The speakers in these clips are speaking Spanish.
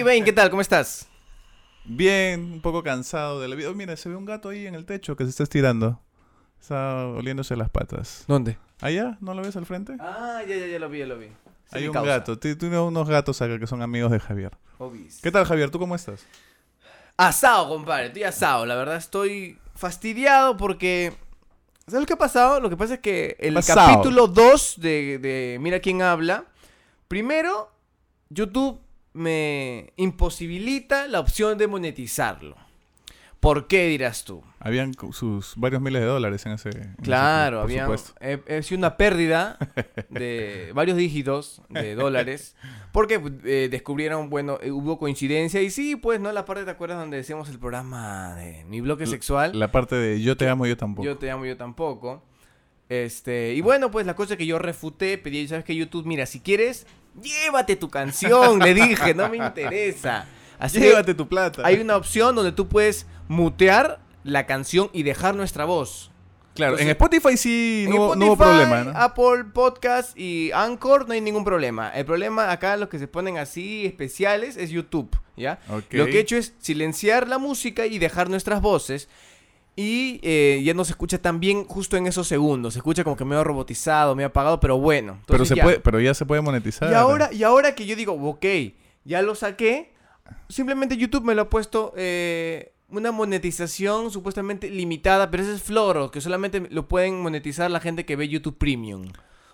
Ricky Bain, ¿qué tal? ¿Cómo estás? Bien, un poco cansado de la vida. Oh, mira, se ve un gato ahí en el techo que se está estirando. Está oliéndose las patas. ¿Dónde? ¿Allá? ¿No lo ves al frente? Ah, ya, ya, ya lo vi, ya lo vi. Sí, Hay un causa. gato. Tú tienes unos gatos acá que son amigos de Javier. Obis. ¿Qué tal, Javier? ¿Tú cómo estás? Asado, compadre, estoy asado. La verdad estoy fastidiado porque... ¿Sabes lo que ha pasado? Lo que pasa es que el Pasado. capítulo 2 de, de Mira quién habla, primero, YouTube me imposibilita la opción de monetizarlo. ¿Por qué dirás tú? Habían sus varios miles de dólares en ese. en Claro, había he, he sido una pérdida de varios dígitos de dólares porque eh, descubrieron, bueno, eh, hubo coincidencia y sí, pues, ¿no? La parte, ¿te acuerdas donde decíamos el programa de mi bloque sexual? La parte de yo te amo, yo tampoco. Yo te amo, yo tampoco. Este, y bueno, pues la cosa que yo refuté, pedí, ¿sabes qué? YouTube, mira, si quieres, llévate tu canción, le dije, no me interesa. Así Llévate tu plata. hay una opción donde tú puedes mutear la canción y dejar nuestra voz. Claro, en Spotify sí En no, hubo- no hubo Spotify, problema, ¿no? Apple Podcast y Anchor no hay ningún problema. El problema acá, los que se ponen así especiales, es YouTube, ¿ya? Lo que he hecho es silenciar la música y dejar nuestras voces. Y eh, ya no se escucha tan bien justo en esos segundos. Se escucha como que medio robotizado, medio apagado, pero bueno. pero, se ya. puede, pero ya se puede monetizar. Y ahora, y ahora que yo digo, ok, ya lo saqué, simplemente YouTube me lo ha puesto eh, una monetización supuestamente limitada, pero ese es floro, que solamente lo pueden monetizar la gente que ve YouTube Premium.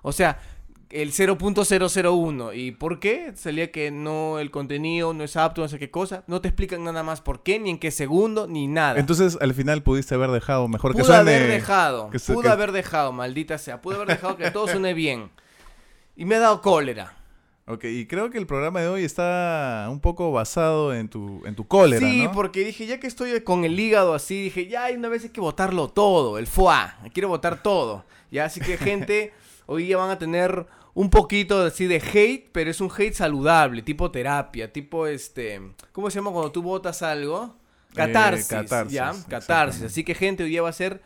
O sea, el 0.001. ¿Y por qué? Salía que no, el contenido no es apto, no sé qué cosa. No te explican nada más por qué, ni en qué segundo, ni nada. Entonces, al final pudiste haber dejado mejor que Pude suene... haber dejado, que se- que- haber dejado, maldita sea. Pude haber dejado que todo suene bien. Y me ha dado cólera. Ok, y creo que el programa de hoy está un poco basado en tu, en tu cólera, Sí, ¿no? porque dije, ya que estoy con el hígado así, dije, ya hay una vez hay que botarlo todo, el foie, quiero botar todo. Ya, así que gente, hoy ya van a tener un poquito así de hate, pero es un hate saludable, tipo terapia, tipo este, ¿cómo se llama cuando tú botas algo? Catarsis, Eh, catarsis, ya, catarsis. Así que gente, hoy día va a ser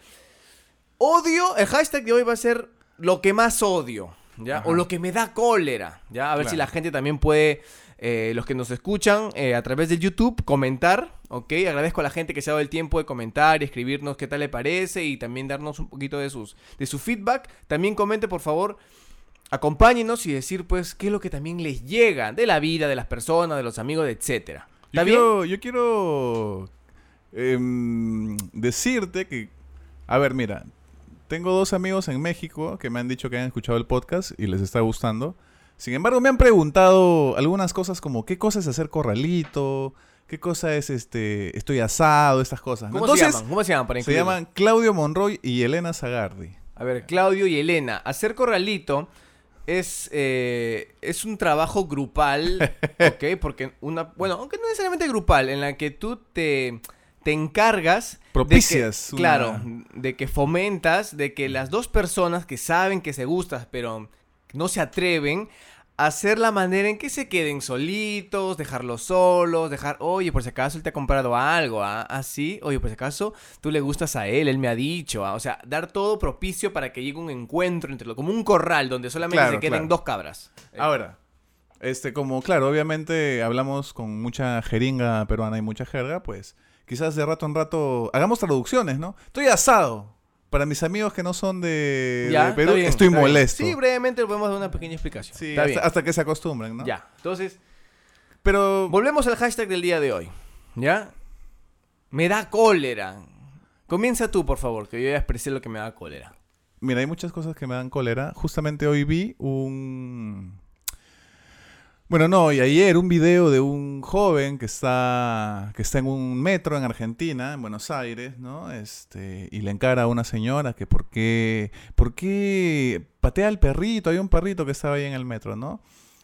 odio, el hashtag de hoy va a ser lo que más odio, ¿ya? Ajá. O lo que me da cólera, ¿ya? A ver si la gente también puede, eh, los que nos escuchan eh, a través de YouTube, comentar, ¿ok? Agradezco a la gente que se ha dado el tiempo de comentar y escribirnos qué tal le parece y también darnos un poquito de, sus, de su feedback. También comente, por favor, acompáñenos y decir, pues, qué es lo que también les llega de la vida, de las personas, de los amigos, etcétera. Yo quiero em, decirte que, a ver, mira, tengo dos amigos en México que me han dicho que han escuchado el podcast y les está gustando. Sin embargo, me han preguntado algunas cosas como qué cosa es hacer corralito, qué cosa es este, estoy asado, estas cosas. ¿no? ¿Cómo se llaman? ¿Cómo se llaman para se llaman Claudio Monroy y Elena Zagardi. A ver, Claudio y Elena, hacer corralito es, eh, es un trabajo grupal, ¿ok? Porque una, bueno, aunque no necesariamente grupal, en la que tú te, te encargas... de que- Propicias una- claro, de que fomentas, de que las dos personas que saben que se gustan, pero no se atreven, hacer la manera en que se queden solitos, dejarlos solos, dejar, oye, por si acaso él te ha comprado algo, ¿ah? Así, oye, por si acaso tú le gustas a él, él me ha dicho, ¿ah? O sea, dar todo propicio para que llegue un encuentro entre los, como un corral donde solamente Claro, se queden claro. dos cabras. Eh, Ahora, este, como, claro, obviamente hablamos con mucha jeringa peruana y mucha jerga, pues quizás de rato en rato hagamos traducciones, ¿no? Estoy asado. Para mis amigos que no son de, ya, de Perú, bien, estoy bien. molesto. Sí, brevemente podemos dar una pequeña explicación. Sí, Está hasta, bien. hasta que se acostumbren, ¿no? Ya, entonces... Pero, Volvemos al hashtag del día de hoy. ¿Ya? Me da cólera. Comienza tú, por favor, que yo ya expresé lo que me da cólera. mira, hay muchas cosas que me dan cólera. Justamente hoy vi un... Bueno, no, y ayer un video de un joven que está, que está en un metro en Argentina, en Buenos Aires, ¿no? Este, y le encara a una señora que por qué, por qué patea al perrito, hay un perrito que estaba ahí en el metro, ¿no?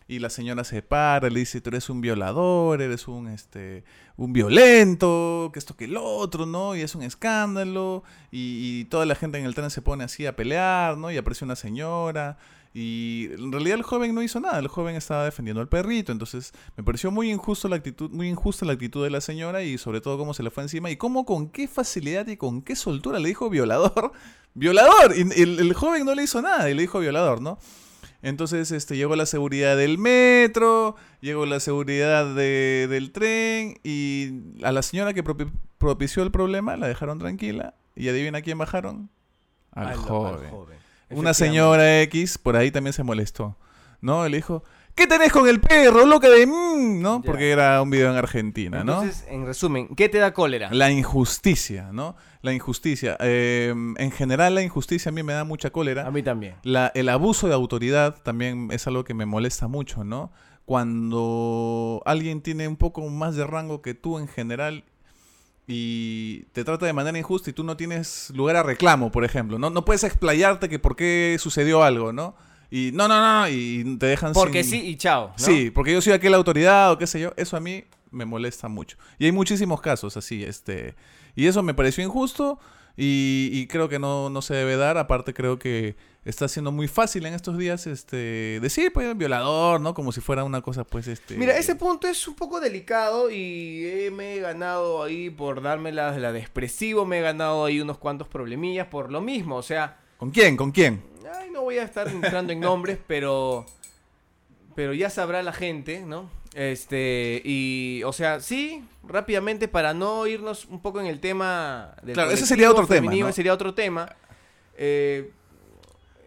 Y la señora se para, le dice, tú eres un violador, eres un, este, un violento, que esto que el otro, ¿no? Y es un escándalo, y, y toda la gente en el tren se pone así a pelear, ¿no? Y aparece una señora, y en realidad el joven no hizo nada, el joven estaba defendiendo al perrito, entonces me pareció muy injusto la actitud, muy injusta la actitud de la señora y sobre todo cómo se le fue encima y cómo con qué facilidad y con qué soltura le dijo violador, violador, y el, el joven no le hizo nada y le dijo violador, ¿no? Entonces, este, llegó la seguridad del metro, llegó la seguridad de- del tren y a la señora que propi- propició el problema la dejaron tranquila y adivina quién bajaron. Al, Al- al joven. Una señora X por ahí también se molestó, ¿no? Le dijo, ¿qué tenés con el perro, loca de... mm", ¿no? Ya. Porque era un video en Argentina, ¿no? Entonces, en resumen, ¿qué te da cólera? La injusticia, ¿no? La injusticia. Eh, en general la injusticia a mí me da mucha cólera. A mí también. La- el abuso de autoridad también es algo que me molesta mucho, ¿no? Cuando alguien tiene un poco más de rango que tú en general y te trata de manera injusta y tú no tienes lugar a reclamo, por ejemplo, ¿no? No puedes explayarte que por qué sucedió algo, ¿no? Y no, no, no, y te dejan Porque sin- sí y chao. ¿no? Sí, porque yo soy aquella autoridad o qué sé yo, eso a mí me molesta mucho. Y hay muchísimos casos así, este, y eso me pareció injusto y, y creo que no, no se debe dar. Aparte creo que está siendo muy fácil en estos días, este, decir, pues, violador, ¿no? Como si fuera una cosa, pues, este... Mira, ese punto es un poco delicado y me he ganado ahí por darme la, la de expresivo, me he ganado ahí unos cuantos problemillas por lo mismo, o sea, ¿Con quién? ¿Con quién? ay, no voy a estar entrando en nombres, pero pero ya sabrá la gente, ¿no? Este, y o sea, sí, rápidamente para no irnos un poco en el tema del Claro, ese sería otro tema, sería otro tema. Eh,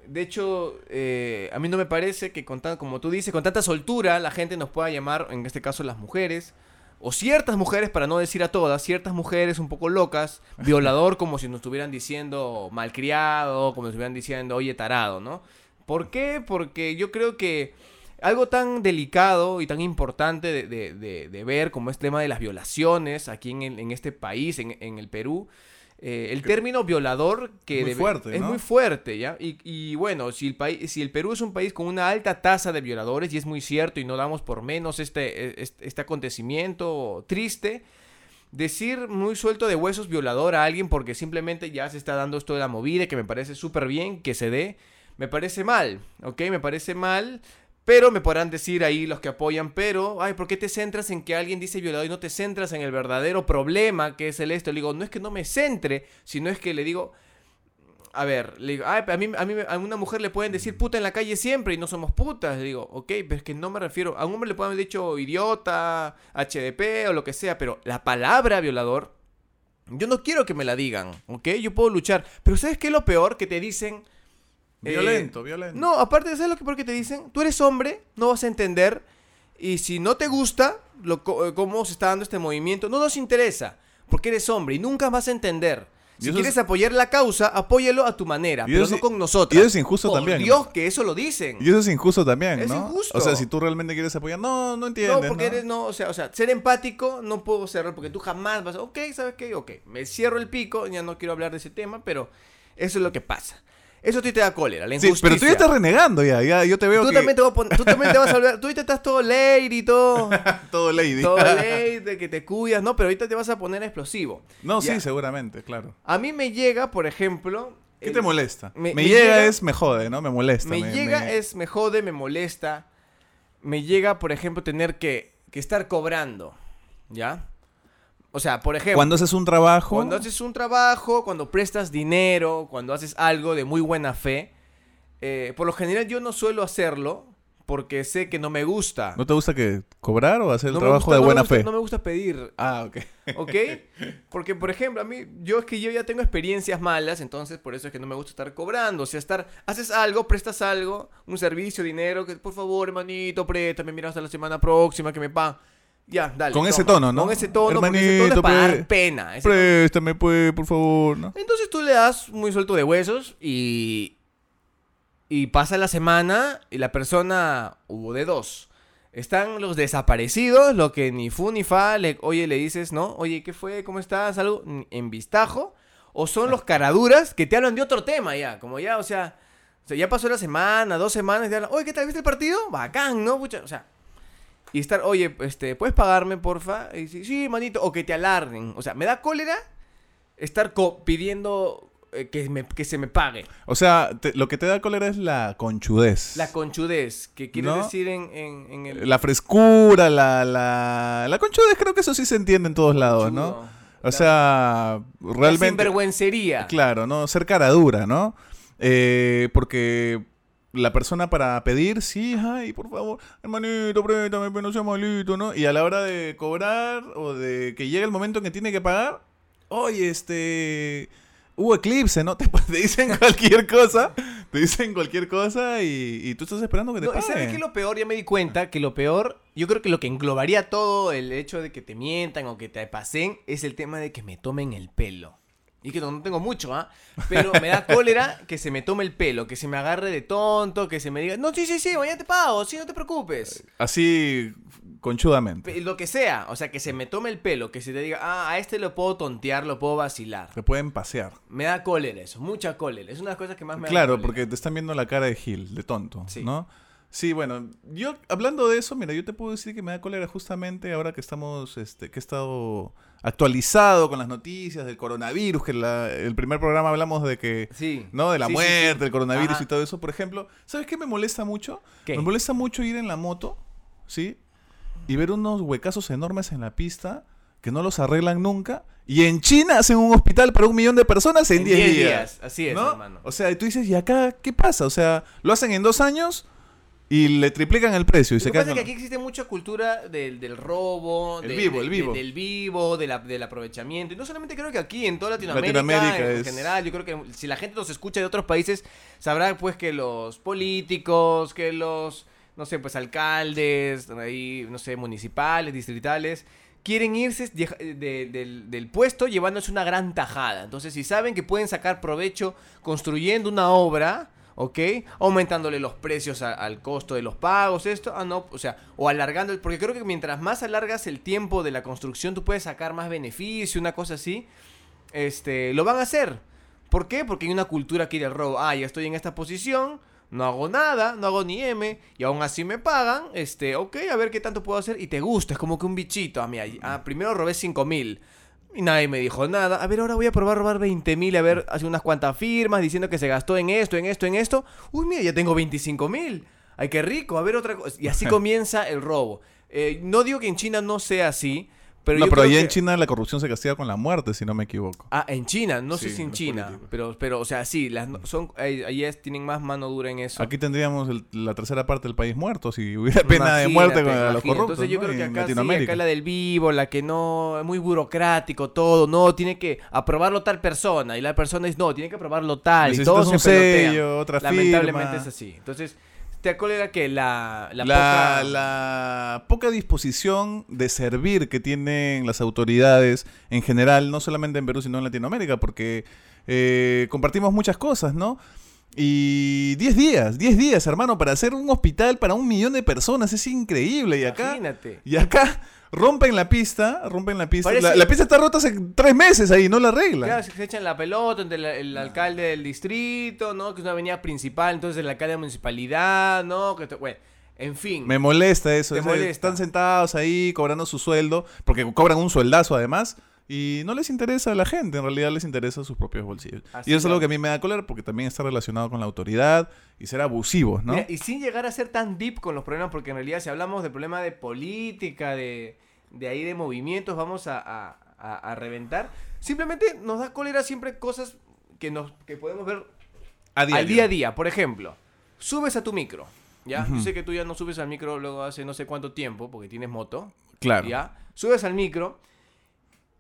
de hecho, eh, a mí no me parece que con tan, como tú dices, con tanta soltura la gente nos pueda llamar, en este caso las mujeres, o ciertas mujeres, para no decir a todas, ciertas mujeres un poco locas, violador como si nos estuvieran diciendo malcriado, como si nos estuvieran diciendo, oye, tarado, ¿no? ¿Por qué? Porque yo creo que algo tan delicado y tan importante de, de- de- de ver como es el tema de las violaciones aquí en, el- en este país, en, en el Perú, eh, el término violador que Muy debe- fuerte, es ¿no? muy fuerte, ¿ya? Y, y bueno, si el, país, si el Perú es un país con una alta tasa de violadores, y es muy cierto, y no damos por menos este, este, este acontecimiento triste, decir muy suelto de huesos violador a alguien porque simplemente ya se está dando esto de la movida, que me parece súper bien que se dé, me parece mal, ¿ok? Me parece mal. Pero me podrán decir ahí los que apoyan, pero, ay, ¿por qué te centras en que alguien dice violador y no te centras en el verdadero problema que es el esto? Le digo, no es que no me centre, sino es que le digo, a ver, le digo, ay, a mí, a a una mujer le pueden decir puta en la calle siempre y no somos putas. Le digo, ok, pero es que no me refiero, a un hombre le pueden haber dicho idiota, HDP o lo que sea, pero la palabra violador, yo no quiero que me la digan, ok, yo puedo luchar. Pero ¿sabes qué es lo peor? Que te dicen, eh, Violento, violento. no, aparte, ¿sabes lo que porque te dicen? Tú eres hombre, no vas a entender. Y si no te gusta lo, eh, cómo se está dando este movimiento, no nos interesa. Porque eres hombre y nunca vas a entender. Si quieres es- apoyar la causa, apóyalo a tu manera, pero no es- con nosotros. y eso es injusto Por también. Dios, que eso lo dicen. Y eso es injusto también, Es ¿no? injusto. O sea, si tú realmente quieres apoyar, no, no entiendes, no, porque ¿no? eres, no, o sea, o sea, ser empático no puedo serlo porque tú jamás vas a, ok, ¿sabes qué? Ok, me cierro el pico, ya no quiero hablar de ese tema, pero eso es lo que pasa. Eso a ti te da cólera, la Sí, injusticia. pero tú ya estás renegando ya, ya yo te veo Tú que... también te vas a tú también te vas a volver, tú ahorita estás todo lady y todo, Todo lady. todo lady, de que te cuidas, no, pero ahorita te vas a poner explosivo. no, Ya. sí, seguramente, claro. A mí me llega, por ejemplo... ¿Qué el- te molesta? me- Me, me llega, llega- es me jode, ¿no? Me molesta. Me, llega, me- es, me jode, me molesta. Me llega, por ejemplo, tener que, que estar cobrando, ¿ya? O sea, por ejemplo... Cuando haces un trabajo... Cuando haces un trabajo, cuando prestas dinero, cuando haces algo de muy buena fe, eh, por lo general yo no suelo hacerlo porque sé que no me gusta. ¿No te gusta que cobrar o hacer el No trabajo gusta- de no buena gusta- fe? No me gusta pedir, Ah, ok. ¿ok? Porque, por ejemplo, a mí, yo es que yo ya tengo experiencias malas, entonces por eso es que no me gusta estar cobrando. O sea, estar, haces algo, prestas algo, un servicio, dinero, que por favor, hermanito, préstame, mira hasta la semana próxima que me pagan. Ya, dale. Con ese tono, ¿no? Con ese tono, porque ese tono es Hermanito, para dar pena. ese tono- Préstame, pues, por favor, ¿no? Entonces tú le das muy suelto de huesos y. Y pasa la semana y la persona hubo de dos. Están los desaparecidos, lo que ni fu ni fa, le, oye, le dices, ¿no? Oye, ¿qué fue? ¿Cómo estás? Algo en vistajo. O son los caraduras que te hablan de otro tema ya, como ya, o sea, o sea, ya pasó la semana, dos semanas, y te hablan, oye, ¿qué tal? ¿Viste el partido? Bacán, ¿no? Pucha, o sea, y estar, oye, este, ¿puedes pagarme, porfa? Y sí, sí, manito, o que te alarden. O sea, me da cólera estar co- pidiendo eh, que, me- que se me pague. O sea, te- lo que te da cólera es la conchudez. La conchudez, que quiere ¿No? decir en, en, en el... La frescura, la, la... La conchudez creo que eso sí se entiende en todos lados, ¿no? O La- sea, la realmente... sinvergüencería. Claro, ¿no? Ser cara dura, ¿no? Eh, porque la persona para pedir, sí, ay, por favor, hermanito, préstame, pero no sea malito, ¿no? Y a la hora de cobrar o de que llegue el momento en que tiene que pagar, oye, este, hubo eclipse, ¿no? Te, te dicen cualquier cosa, te dicen cualquier cosa y, y tú estás esperando que te No, ¿y paguen. ¿Sabes qué lo peor? Ya me di cuenta que lo peor, yo creo que lo que englobaría todo el hecho de que te mientan o que te pasen es el tema de que me tomen el pelo. Y que no, tengo mucho, ¿ah? Pero me da cólera que se me tome el pelo, que se me agarre de tonto, que se me diga, no, sí, sí, sí, mañana te pago, sí, no te preocupes. Así, conchudamente. Lo que sea, o sea, que se me tome el pelo, que se te diga, ah, a este lo puedo tontear, lo puedo vacilar. Te pueden pasear. Me da cólera eso, mucha cólera. Es una de las cosas que más me da Claro, porque te están viendo la cara de Gil, de tonto, Sí. ¿no? Sí, bueno, yo hablando de eso, mira, yo te puedo decir que me da cólera justamente ahora que estamos, este, que he estado actualizado con las noticias del coronavirus, que la- el primer programa hablamos de que, Sí. ¿no? De la Sí, muerte, sí. del coronavirus Ajá. y todo eso, por ejemplo. ¿Sabes qué me molesta mucho? ¿Qué? Me molesta mucho ir en la moto, ¿sí? Y ver unos huecazos enormes en la pista que no los arreglan nunca. Y en China hacen un hospital para un millón de personas en En 10 10 días. días, así es, ¿no? hermano. O sea, y tú dices, ¿y acá qué pasa? O sea, lo hacen en dos años y le triplican el precio y Lo se que pasa quedan es que aquí existe mucha cultura del, del robo, El de- vivo, el vivo. del vivo, de la- del aprovechamiento. Y no solamente creo que aquí, en toda Latinoamérica, Latinoamérica en es- general, yo creo que si la gente nos escucha de otros países, sabrá pues que los políticos, que los, no sé, pues alcaldes, ahí, no sé, municipales, distritales, quieren irse de- de- del, del puesto llevándose una gran tajada. Entonces, si saben que pueden sacar provecho construyendo una obra, ¿ok? Aumentándole los precios al costo de los pagos, esto, ah, no, o sea, o alargando, porque creo que mientras más alargas el tiempo de la construcción, tú puedes sacar más beneficio, una cosa así, este, lo van a hacer. ¿Por qué? Porque hay una cultura aquí del robo. Ah, ya estoy en esta posición, no hago nada, no hago ni M, y aún así me pagan, este, ok, a ver qué tanto puedo hacer, y te gusta, es como que un bichito, a mí, ah, primero robé 5 mil. Y nadie me dijo nada. A ver, ahora voy a probar a robar 20 mil. A ver, hace unas cuantas firmas diciendo que se gastó en esto, en esto, en esto. Uy, mira, ya tengo 25 mil. Ay, qué rico. A ver, otra cosa. Y así comienza el robo. Eh, no digo que en China no sea así, pero no, pero allá en China la corrupción se castiga con la muerte, si no me equivoco. Ah, en China, no sé si en China, políticos. pero, pero, o sea, sí, las no- son, es- tienen más mano dura en eso. Aquí tendríamos el- la tercera parte del país muerto si hubiera pena de muerte con Imagínate, los corruptos. Entonces yo ¿no? creo que en acá sí, acá la del vivo, la que no, es muy burocrático todo, no, tiene que aprobarlo tal persona, y la persona dice, no, tiene que aprobarlo tal, y Necesitas todos un se sello, otra Lamentablemente firma. es así. Entonces, te acuerdas que la, la, La, poca- la poca disposición de servir que tienen las autoridades en general, no solamente en Perú, sino en Latinoamérica, porque eh, compartimos muchas cosas, ¿no? Y 10 días, 10 días, hermano, para hacer un hospital para un millón de personas, es increíble. Y acá, Imagínate. y acá rompen la pista, rompen la pista. Parece- La, la pista está rota hace tres meses ahí, no la arreglan. Claro, se echan la pelota entre la- el alcalde del distrito, ¿no? Que es una avenida principal, entonces el alcalde de la municipalidad, ¿no? Que, bueno, en fin. Me molesta eso. Te o sea, molesta. Están sentados ahí cobrando su sueldo, porque cobran un sueldazo además, y no les interesa a la gente, en realidad les interesa sus propios bolsillos. Así y eso es algo que a mí me da cólera porque también está relacionado con la autoridad y ser abusivos, ¿no? Mira, y sin llegar a ser tan deep con los problemas, porque en realidad si hablamos de problema de política, de, de ahí de movimientos, vamos a, a- a- a reventar. Simplemente nos da cólera siempre cosas que, nos, que podemos ver al día a día. Por ejemplo, subes a tu micro, ¿ya? Yo Ujú. sé que tú ya no subes al micro luego hace no sé cuánto tiempo, porque tienes moto, Claro. ¿ya? Subes al micro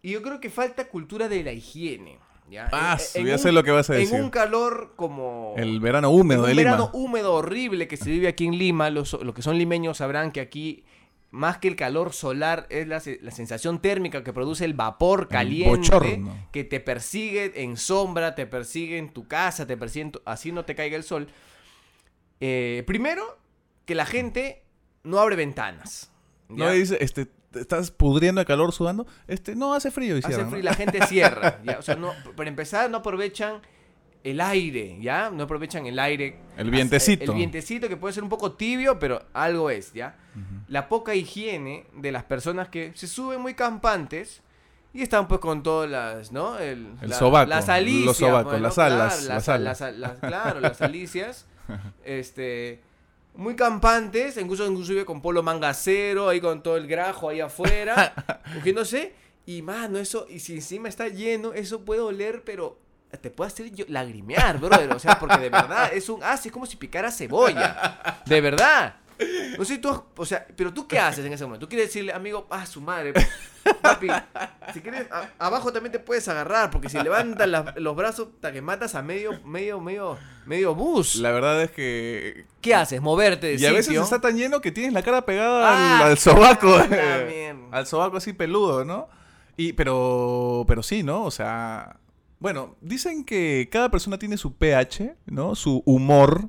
y yo creo que falta cultura de la higiene, ¿ya? Ah, En- en ya un- sé lo que vas a decir. En un calor como... El verano húmedo de Lima. verano húmedo horrible que se vive aquí en Lima, los, los que son limeños sabrán que aquí, más que el calor solar, es la, la sensación térmica que produce el vapor caliente bochorno. que te persigue en sombra, te persigue en tu casa, te persigue en tu- así no te caiga el sol. Eh, primero, que la gente no abre ventanas. No ¿ya? dice, este, te estás pudriendo de calor sudando. Este, no, hace frío y Hace frío la gente cierra. ¿ya? O sea, no, para empezar, no aprovechan el aire, ¿ya? No aprovechan el aire. El vientecito. El, vientecito que puede ser un poco tibio, pero algo es, ¿ya? La poca higiene de las personas que se suben muy campantes y están pues con todas las, ¿no? El, El la- sobaco, Las alicias. los sobacos, pues, las alas, Claro, las las, alas. las- las- claro, las alicias. este... Muy campantes, incluso inclusive con polo mangacero, ahí con todo el grajo ahí afuera, cogiéndose. Y mano, eso, y si encima está lleno, eso puede oler, pero te puede hacer yo- lagrimear, brother. O sea, porque de verdad es un as, es como si picara cebolla. De verdad. No sé, tú, o sea, pero tú qué haces en ese momento? Tú quieres decirle, amigo, ah, su madre, papi, si quieres, a- abajo también te puedes agarrar, porque si levantas la- los brazos, hasta que matas a medio, medio, medio, medio bus. La verdad es que... ¿Qué haces? Moverte de Y a veces está tan lleno que tienes la cara pegada Ah, al, al sobaco. mierda. al sobaco así peludo, ¿no? Y, pero, pero sí, ¿no? O sea, bueno, dicen que cada persona tiene su pH, ¿no? Su humor,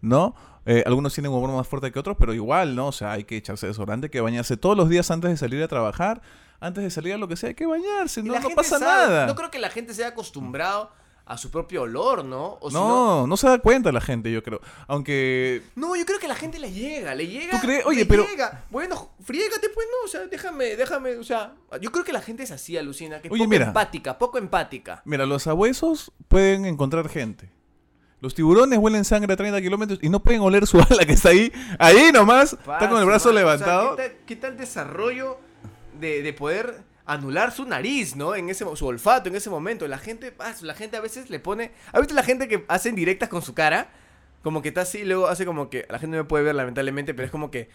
¿no? Eh, algunos tienen un humor más fuerte que otros, pero igual, ¿no? O sea, hay que echarse desodorante, hay que bañarse todos los días antes de salir a trabajar, antes de salir a lo que sea, hay que bañarse, no, no pasa sabe, nada. No creo que la gente se haya acostumbrado a su propio olor, ¿no? O si no, no se da cuenta la gente, yo creo. Aunque No, yo creo que la gente le llega, le llega. ¿Tú crees? Oye, le pero- llega. Bueno, friégate, pues no, o sea, déjame, déjame, o sea, yo creo que la gente es así, alucina, que es Oye, poco mira. empática, poco empática. Mira, los sabuesos pueden encontrar gente. Los tiburones huelen sangre a 30 kilómetros y no pueden oler su ala que está ahí. Ahí nomás. está con el brazo. O sea, levantado. ¿qué, tal, qué tal desarrollo de, de poder anular su nariz, ¿no? En ese su olfato en ese momento. La gente, la gente a veces le pone, a veces la gente que hace directas con su cara, como que está así, y luego hace como que la gente no me puede ver lamentablemente, pero es como que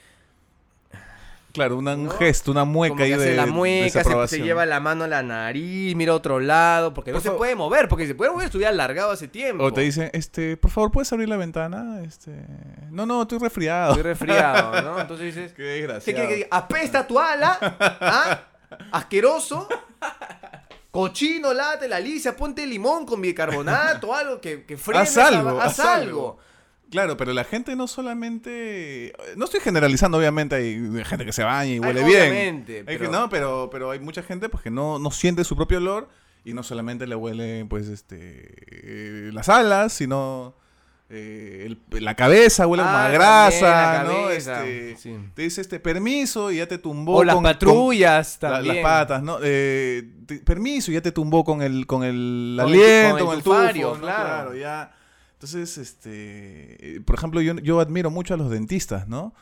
Claro, una- un ¿no? gesto, una mueca como que ahí de, la mueca, se- se, lleva la mano a la nariz, mira a otro lado, porque Por no se puede mover, porque si se puede mover estuviera largado hace tiempo. O te dicen, este, por favor, ¿puedes abrir la ventana? Este, no, no, estoy resfriado. Estoy resfriado, ¿no? Entonces dices, Qué ¿qué desgraciado. que diga? ¿Apesta tu ala? ¿Ah? ¿Asqueroso? Cochino, late, la lisa, ponte limón con bicarbonato, algo que, que frene Haz esa- algo, haz haz algo. algo. Claro, pero la gente no solamente... No estoy generalizando, obviamente, hay gente que se baña y Ay, huele bien. obviamente, Hay pero- que- no, pero, pero hay mucha gente pues, que no, no siente su propio olor y no solamente le huele pues este eh, las alas, sino eh, el- la cabeza huele como a Ah, grasa, también la ¿no? Este, sí. Te dice este permiso y ya te tumbó O las con- con- patrullas la- también. las patas, ¿no? Eh, te- permiso, ya te tumbó con el, con el Con el- aliento, con el con el, tufario, ¿no? claro. ya. Entonces, este, eh, por ejemplo, yo, yo admiro mucho a los dentistas, ¿no?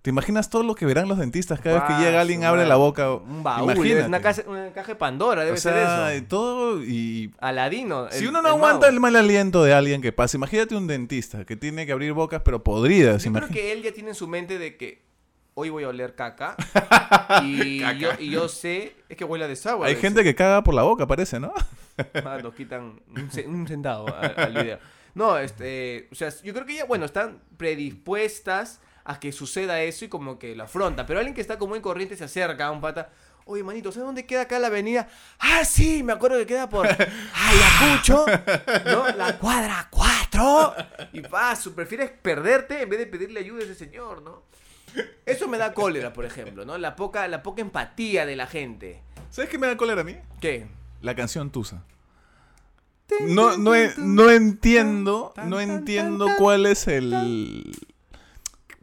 ¿Te imaginas todo lo que verán los dentistas cada vez que llega alguien abre la boca? Un baúl, Imagínate. una caja, una caja de Pandora, debe o sea, ser eso. todo y Aladino. si el- uno no el aguanta mago. el mal aliento de alguien que pasa, imagínate un dentista que tiene que abrir bocas pero podridas, Yo creo imagínate. que él ya tiene en su mente de que hoy voy a oler caca. y, Yo, y yo sé, es que huele a desagüe. Hay gente que caga por la boca, parece, ¿no? Ah, nos quitan un, un centavo al video. No, este, o sea, yo creo que ya, bueno, están predispuestas a que suceda eso y como que lo afronta. Pero alguien que está como en corriente se acerca a un pata. Oye, manito, ¿sabes dónde queda acá la avenida? Ah, sí, me acuerdo que queda por Ayacucho, ¿no? La cuadra 4. Y paso, prefieres perderte en vez de pedirle ayuda a ese señor, ¿no? Eso me da cólera, por ejemplo, ¿no? La poca, la poca empatía de la gente. ¿Sabes qué me da cólera a mí? ¿Qué? La canción Tusa. No, no, no entiendo, no entiendo cuál es el...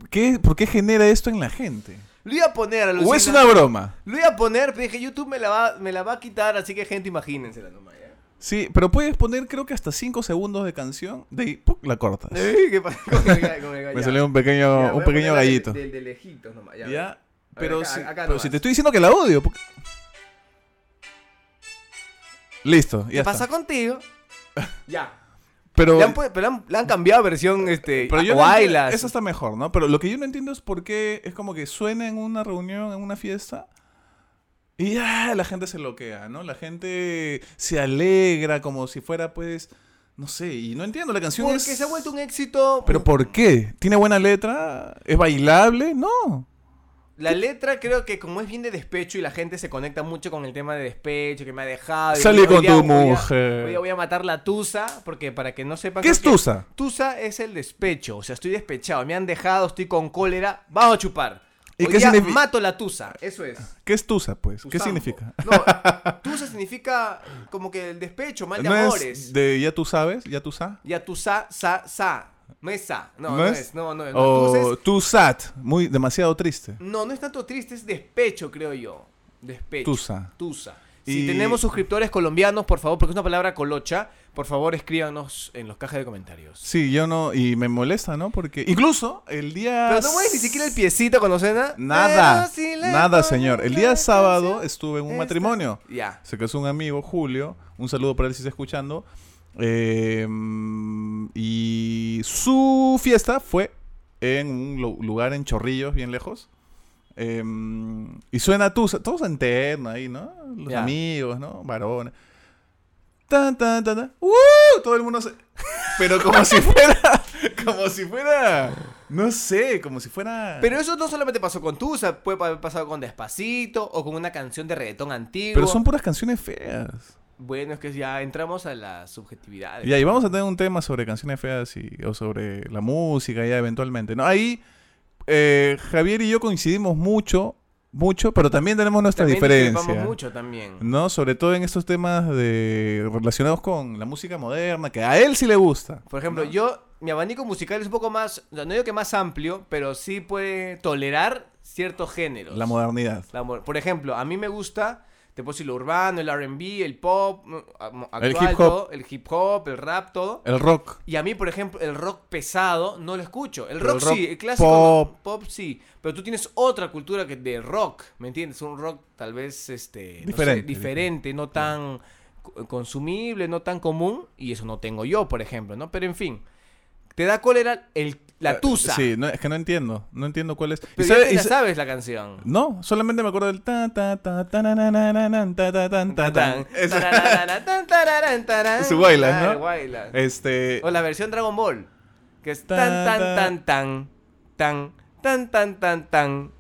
¿Qué, ¿Por qué genera esto en la gente? Lo iba a poner, ¿O es alucina. una broma? Lo iba a poner, pero dije, YouTube me la va, me la va a quitar, así que gente, imagínensela nomás. ¿ya? Sí, pero puedes poner creo que hasta 5 segundos de canción, de ahí ¡puc! la cortas. Ey, ¿Qué pasa con el ga- con el Me salió un pequeño, Ya, un pequeño gallito. De lejitos nomás, ya. ¿Ya? A ver, Pero, acá- si, acá pero nomás. si te estoy diciendo que la odio. Listo, ya ¿Qué está. pasa contigo? ya. Pero, Le han, pero le han, le han cambiado versión, este, pero yo o no entiendo- eso está mejor, ¿no? Pero lo que yo no entiendo es por qué es como que suena en una reunión, en una fiesta. Y ya la gente se bloquea, ¿no? La gente se alegra como si fuera, pues, no sé, y no entiendo, la canción Porque es... se ha vuelto un éxito. ¿Pero por qué? ¿Tiene buena letra? ¿Es bailable? No. La letra creo que como es bien de despecho y la gente se conecta mucho con el tema de despecho, que me ha dejado. Salí con día- tu mujer. Hoy día voy a matar la tusa, porque para que no sepan... ¿Qué es que- Tusa? Tusa es el despecho, o sea, estoy despechado, me han dejado, estoy con cólera, vamos a chupar. ¿Y Hoy qué día mato la tusa, eso es. ¿Qué es Tusa, pues? ¿Qué significa? No, tusa significa como que el despecho, mal de ¿No amores. es de ya tú sabes? ¿Ya tú sabes? Ya tusa, sa, sa. Sa. No, ¿No no, es? No, no, no. O tú sat, muy demasiado triste. no, no es tanto triste, es despecho, creo yo. Despecho. Tusa. Tusa. Si Y- tenemos suscriptores colombianos, por favor, porque es una palabra colocha, por favor escríbanos en los cajas de comentarios. Sí, yo no, y me molesta, ¿no? Porque incluso el día... Pero no mueves ni siquiera el piecito cuando suena. Nada, si nada, señor. El día sábado estuve en un matrimonio. Ya. Se casó un amigo, Julio. Un saludo para él si está escuchando. Eh, y su fiesta fue en un lu- lugar en Chorrillos, bien lejos. Eh, y suena tú, todos enternos ahí, ¿no? Los amigos, ¿no? Varones. Tan, tan, tan, tan. ¡Uh! Todo el mundo se... Pero como si fuera... Como si fuera... No sé, como si fuera... Pero eso no solamente pasó con Tusa, puede haber pasado con Despacito o con una canción de reggaetón antiguo. Pero son puras canciones feas. Bueno, es que ya entramos a la subjetividad. Y ahí vamos a tener un tema sobre canciones feas y, o sobre la música ya eventualmente. ¿no? Ahí eh, Javier y yo coincidimos mucho, mucho, pero también tenemos nuestra También diferencia. mucho también. ¿No? Sobre todo en estos temas de relacionados con la música moderna, que a él sí le gusta. Por ejemplo, yo, mi abanico musical es un poco más, no digo que más amplio, pero sí puede tolerar ciertos géneros. La modernidad. La por ejemplo, a mí me gusta, te puedo decir lo urbano, el R&B, el pop, mm, a- actual, El hip hop. todo, el hip hop, el rap, todo. El rock. Y a mí, por ejemplo, el rock pesado no lo escucho. El rock, el rock sí, el clásico pop. pop sí. Pero tú tienes otra cultura que de rock, ¿me entiendes? Un rock tal vez este, no sé, Diferente, diferente, no tan co- consumible, no tan común. Y eso no tengo yo, por ejemplo, ¿no? Pero en fin, te da cólera el, la Eh, tusa. Sí, no, es que no entiendo. No entiendo cuál es. Pero ¿Y ya sabe- te y la sa- sabes la canción. No, solamente me acuerdo del ta ta ta ta na na na na ta ta tan ta tan. Su Wailas, Ah, ¿no? Este. O la versión Dragon Ball. Que es Ta, tan tan ta. tan tan tan tan tan tan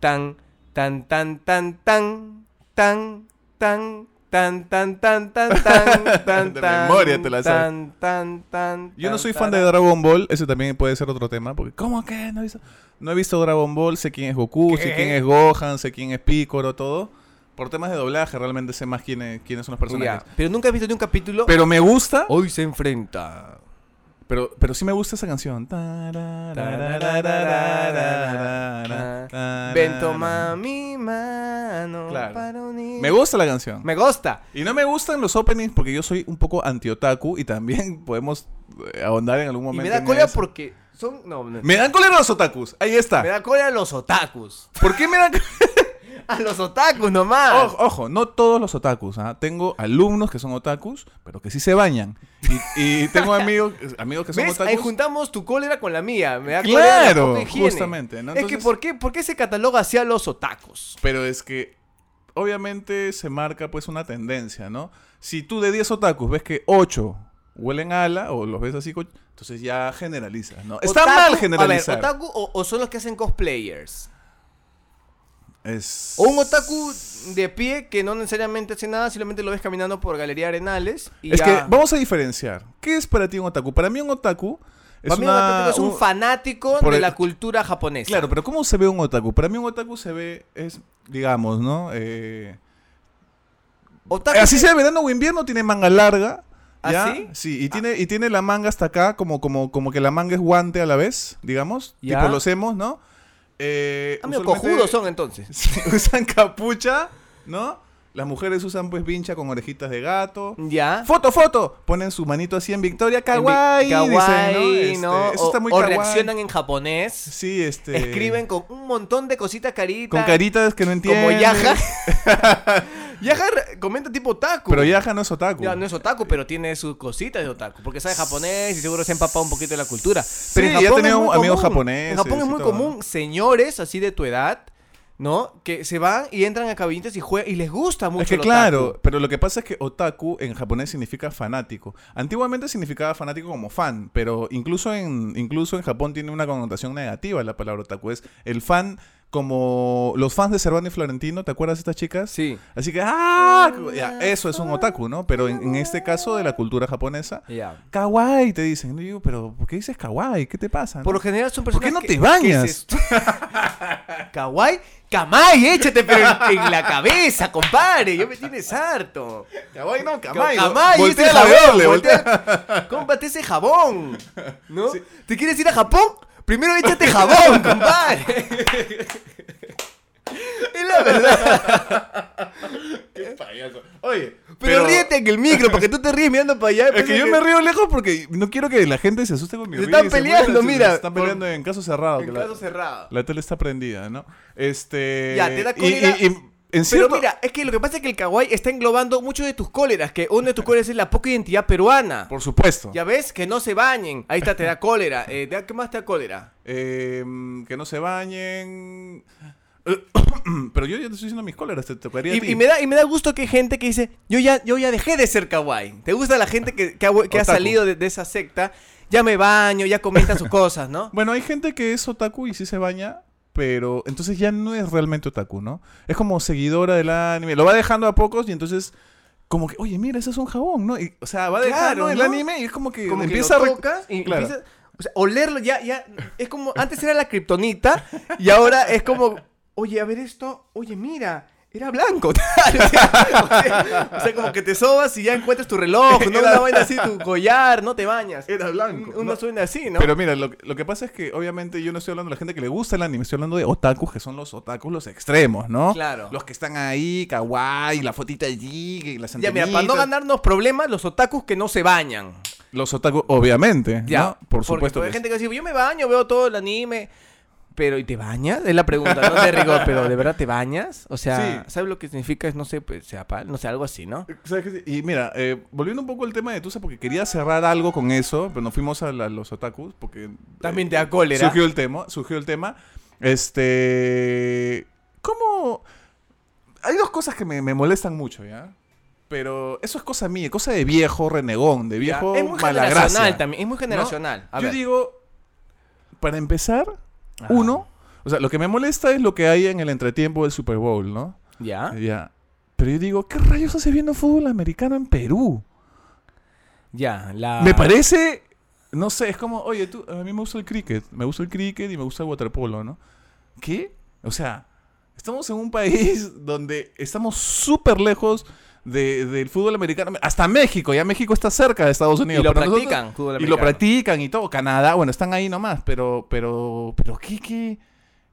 tan tan tan tan tan tan tan tan tan tan tan tan tan tan De memoria te la sabes. tan tan tan Yo no soy fan de. Dragon Ball, ese también puede ser otro tema, porque ¿cómo que no he visto? No he visto Dragon Ball, sé quién es Goku, sé ¿Qué? quién es Gohan, sé quién es Piccolo, todo. Por temas de doblaje realmente sé más quiénes, quiénes son los personajes. Ya, Pero nunca has visto ni un capítulo. Pero me gusta, Hoy se enfrenta. Pero, pero sí me gusta esa canción. Ven, toma mi mano. Claro. para unir- Me gusta la canción. Me gusta. Y no me gustan los openings porque yo soy un poco anti-otaku y también podemos eh, ahondar en algún Y momento. me da cólera porque son. No, no. Me dan cólera los otakus. Ahí está. Me da cólera los otakus. ¿Por qué me dan A los otakus nomás. Ojo, ojo, no todos los otakus. ¿ah? Tengo alumnos que son otakus, pero que sí se bañan. Y, y tengo amigos, amigos que son ¿Ves? otakus. Ahí juntamos tu cólera con la mía. Me da cólera la Claro, higiene. justamente. ¿no? Es que Entonces- ¿por qué, ¿por qué se cataloga hacia los otakus? Pero es que obviamente se marca pues una tendencia, ¿no? Si tú de 10 otakus ves que 8 huelen a ala o los ves así, co- entonces ya generalizas, ¿no? Está Otaku- mal generalizar. A ver, otaku o, o son los que hacen cosplayers. Es... O un otaku de pie que no necesariamente hace nada, simplemente lo ves caminando por Galería Arenales. Y Es ya. que vamos a diferenciar. ¿Qué es para ti un otaku? Para mí un otaku es Para mí una- un otaku es un fanático por de el- la cultura japonesa. Claro, pero ¿cómo se ve un otaku? Para mí un otaku se ve, es, digamos, ¿no? Eh, Otaku así se- sea verano o invierno, tiene manga larga. ¿Ah, ¿ya? sí? y tiene, y tiene la manga hasta acá, como, como, como que la manga es guante a la vez, digamos. Ya. Tipo los hemos, ¿no? Eh, Ah, usualmente cojudos son entonces. usan capucha, ¿no? Las mujeres usan pues vincha con orejitas de gato. Ya. ¡Foto, foto! Ponen su manito así en Victoria, kawaii, En vi- kawaii, dicen, ¿no? ¿no? Este, eso O, está muy o kawaii. reaccionan en japonés. Sí, este... Escriben con un montón de cositas caritas. Con caritas que no entienden. Como Yaja. Yaja comenta tipo otaku. Pero Yaja no es otaku. Ya, no es otaku, pero tiene sus cositas de otaku. Porque sabe japonés y seguro se ha empapado un poquito de la cultura. Sí, Pero en ya tenía amigos japoneses En Japón es muy común señores así de tu edad, ¿no? Que se van y entran a cabinitas y juegan y les gusta mucho Es que el claro, pero lo que pasa es que otaku en japonés significa fanático. Antiguamente significaba fanático como fan, pero incluso en, incluso en Japón tiene una connotación negativa la palabra otaku. Es el fan como los fans de Cervano y Florentino, ¿te acuerdas de estas chicas? Sí. Así que, ¡ah! Ya, eso es un otaku, ¿no? Pero en, en este caso de la cultura japonesa, Ya. kawaii te dicen. Y digo, pero ¿por qué dices kawaii? ¿Qué te pasa? no? Por lo general son ¿Por personas qué no que- te bañas? Kawaii, échate pero en, en la cabeza, compadre. Yo me tienes harto. Kawaii no, Kamai, Kamai. Voltea la jabón, voltea. Cómprate ese jabón. ¿No? ¿Te quieres ir a Japón? Primero échate jabón, compadre. es la verdad. Oye, Pero, ríete en el micro, porque tú te ríes mirando para allá. Es que yo me río lejos porque no quiero que la gente se asuste con mi Se risa. están peleando, Se mira, están por- peleando en caso cerrado. En la, caso cerrado. la tele está prendida, ¿no? Este. Ya, te da y- y en Pero mira, es que lo que pasa es que el kawaii está englobando mucho de tus cóleras, que una de tus cóleras es la poca identidad peruana. Por supuesto. Ya ves, que no se bañen. Ahí está, te da cólera. Eh, ¿te da- ¿Qué más te da cólera? Eh, que no se bañen. Pero yo ya te estoy diciendo mis cóleras, te a. Y, me da, y me da gusto que hay gente que dice, yo ya, yo ya dejé de ser kawaii. ¿Te gusta la gente que, que ha, que ha Otaku. salido de, de esa secta? Ya me baño, ya comenta sus cosas, ¿no? Bueno, hay gente que es otaku y sí se baña, pero entonces ya no es realmente otaku, ¿no? Es como seguidora del anime. Lo va dejando a pocos y entonces como que, oye, mira, ese es un jabón, ¿no? Y, o sea, va dejando Claro, el ¿no? anime y es como que Como empieza que lo a... rec- tocas y Claro. empiezas- o sea, olerlo ya, ya, es como, antes era la kriptonita y ahora es como, oye, a ver esto, oye, mira, era blanco. o, sea, o sea, como que te sobas y ya encuentras tu reloj, ¿no? Era- Una vaina así, tu collar, no te bañas. Era blanco, Uno ¿no? suena así, ¿no? Pero mira, lo, lo que pasa es que obviamente yo no estoy hablando de la gente que le gusta el anime, estoy hablando de otakus, que son los otakus los extremos, ¿no? Claro. Los que están ahí, kawaii, la fotita allí, las ya, mira, para no antenitas. ganarnos problemas, los otakus que no se bañan. Los otakus, obviamente, Ya, ¿no? Por porque supuesto Hay que gente que dice, yo me baño, veo todo el anime. Pero, ¿y te bañas? Es la pregunta, no te rigor, pero ¿de verdad te bañas? O sea, Sí. ¿sabes lo que significa? Es, no sé, pues, sea pal, no sé, algo así, ¿no? Y mira, eh, volviendo un poco al tema de Tusa, porque quería cerrar algo con eso, pero nos fuimos a la- los otakus, porque... También eh, te da cólera. Surgió el tema, surgió el tema. Este... ¿Cómo...? Hay dos cosas que me, me molestan mucho, ¿ya? Pero eso es cosa mía, cosa de viejo renegón, de Ya, viejo es muy malagracia. generacional también, es muy generacional. Yo ver. digo, para empezar, Ajá. uno, o sea, lo que me molesta es lo que hay en el entretiempo del Super Bowl, ¿no? ¿Ya? Ya. Pero yo digo, ¿qué rayos hace viendo fútbol americano en Perú? Ya, la... Me parece, no sé, es como, oye, tú, a mí me gusta el cricket, me gusta el cricket y me gusta el waterpolo, ¿no? ¿Qué? O sea, estamos en un país donde estamos súper lejos de- del fútbol americano, hasta México, ya México está cerca de Estados Y Unidos. lo pero nosotros- practican, y lo practican y todo. Canadá, bueno, están ahí nomás, pero, pero, pero, ¿qué, qué,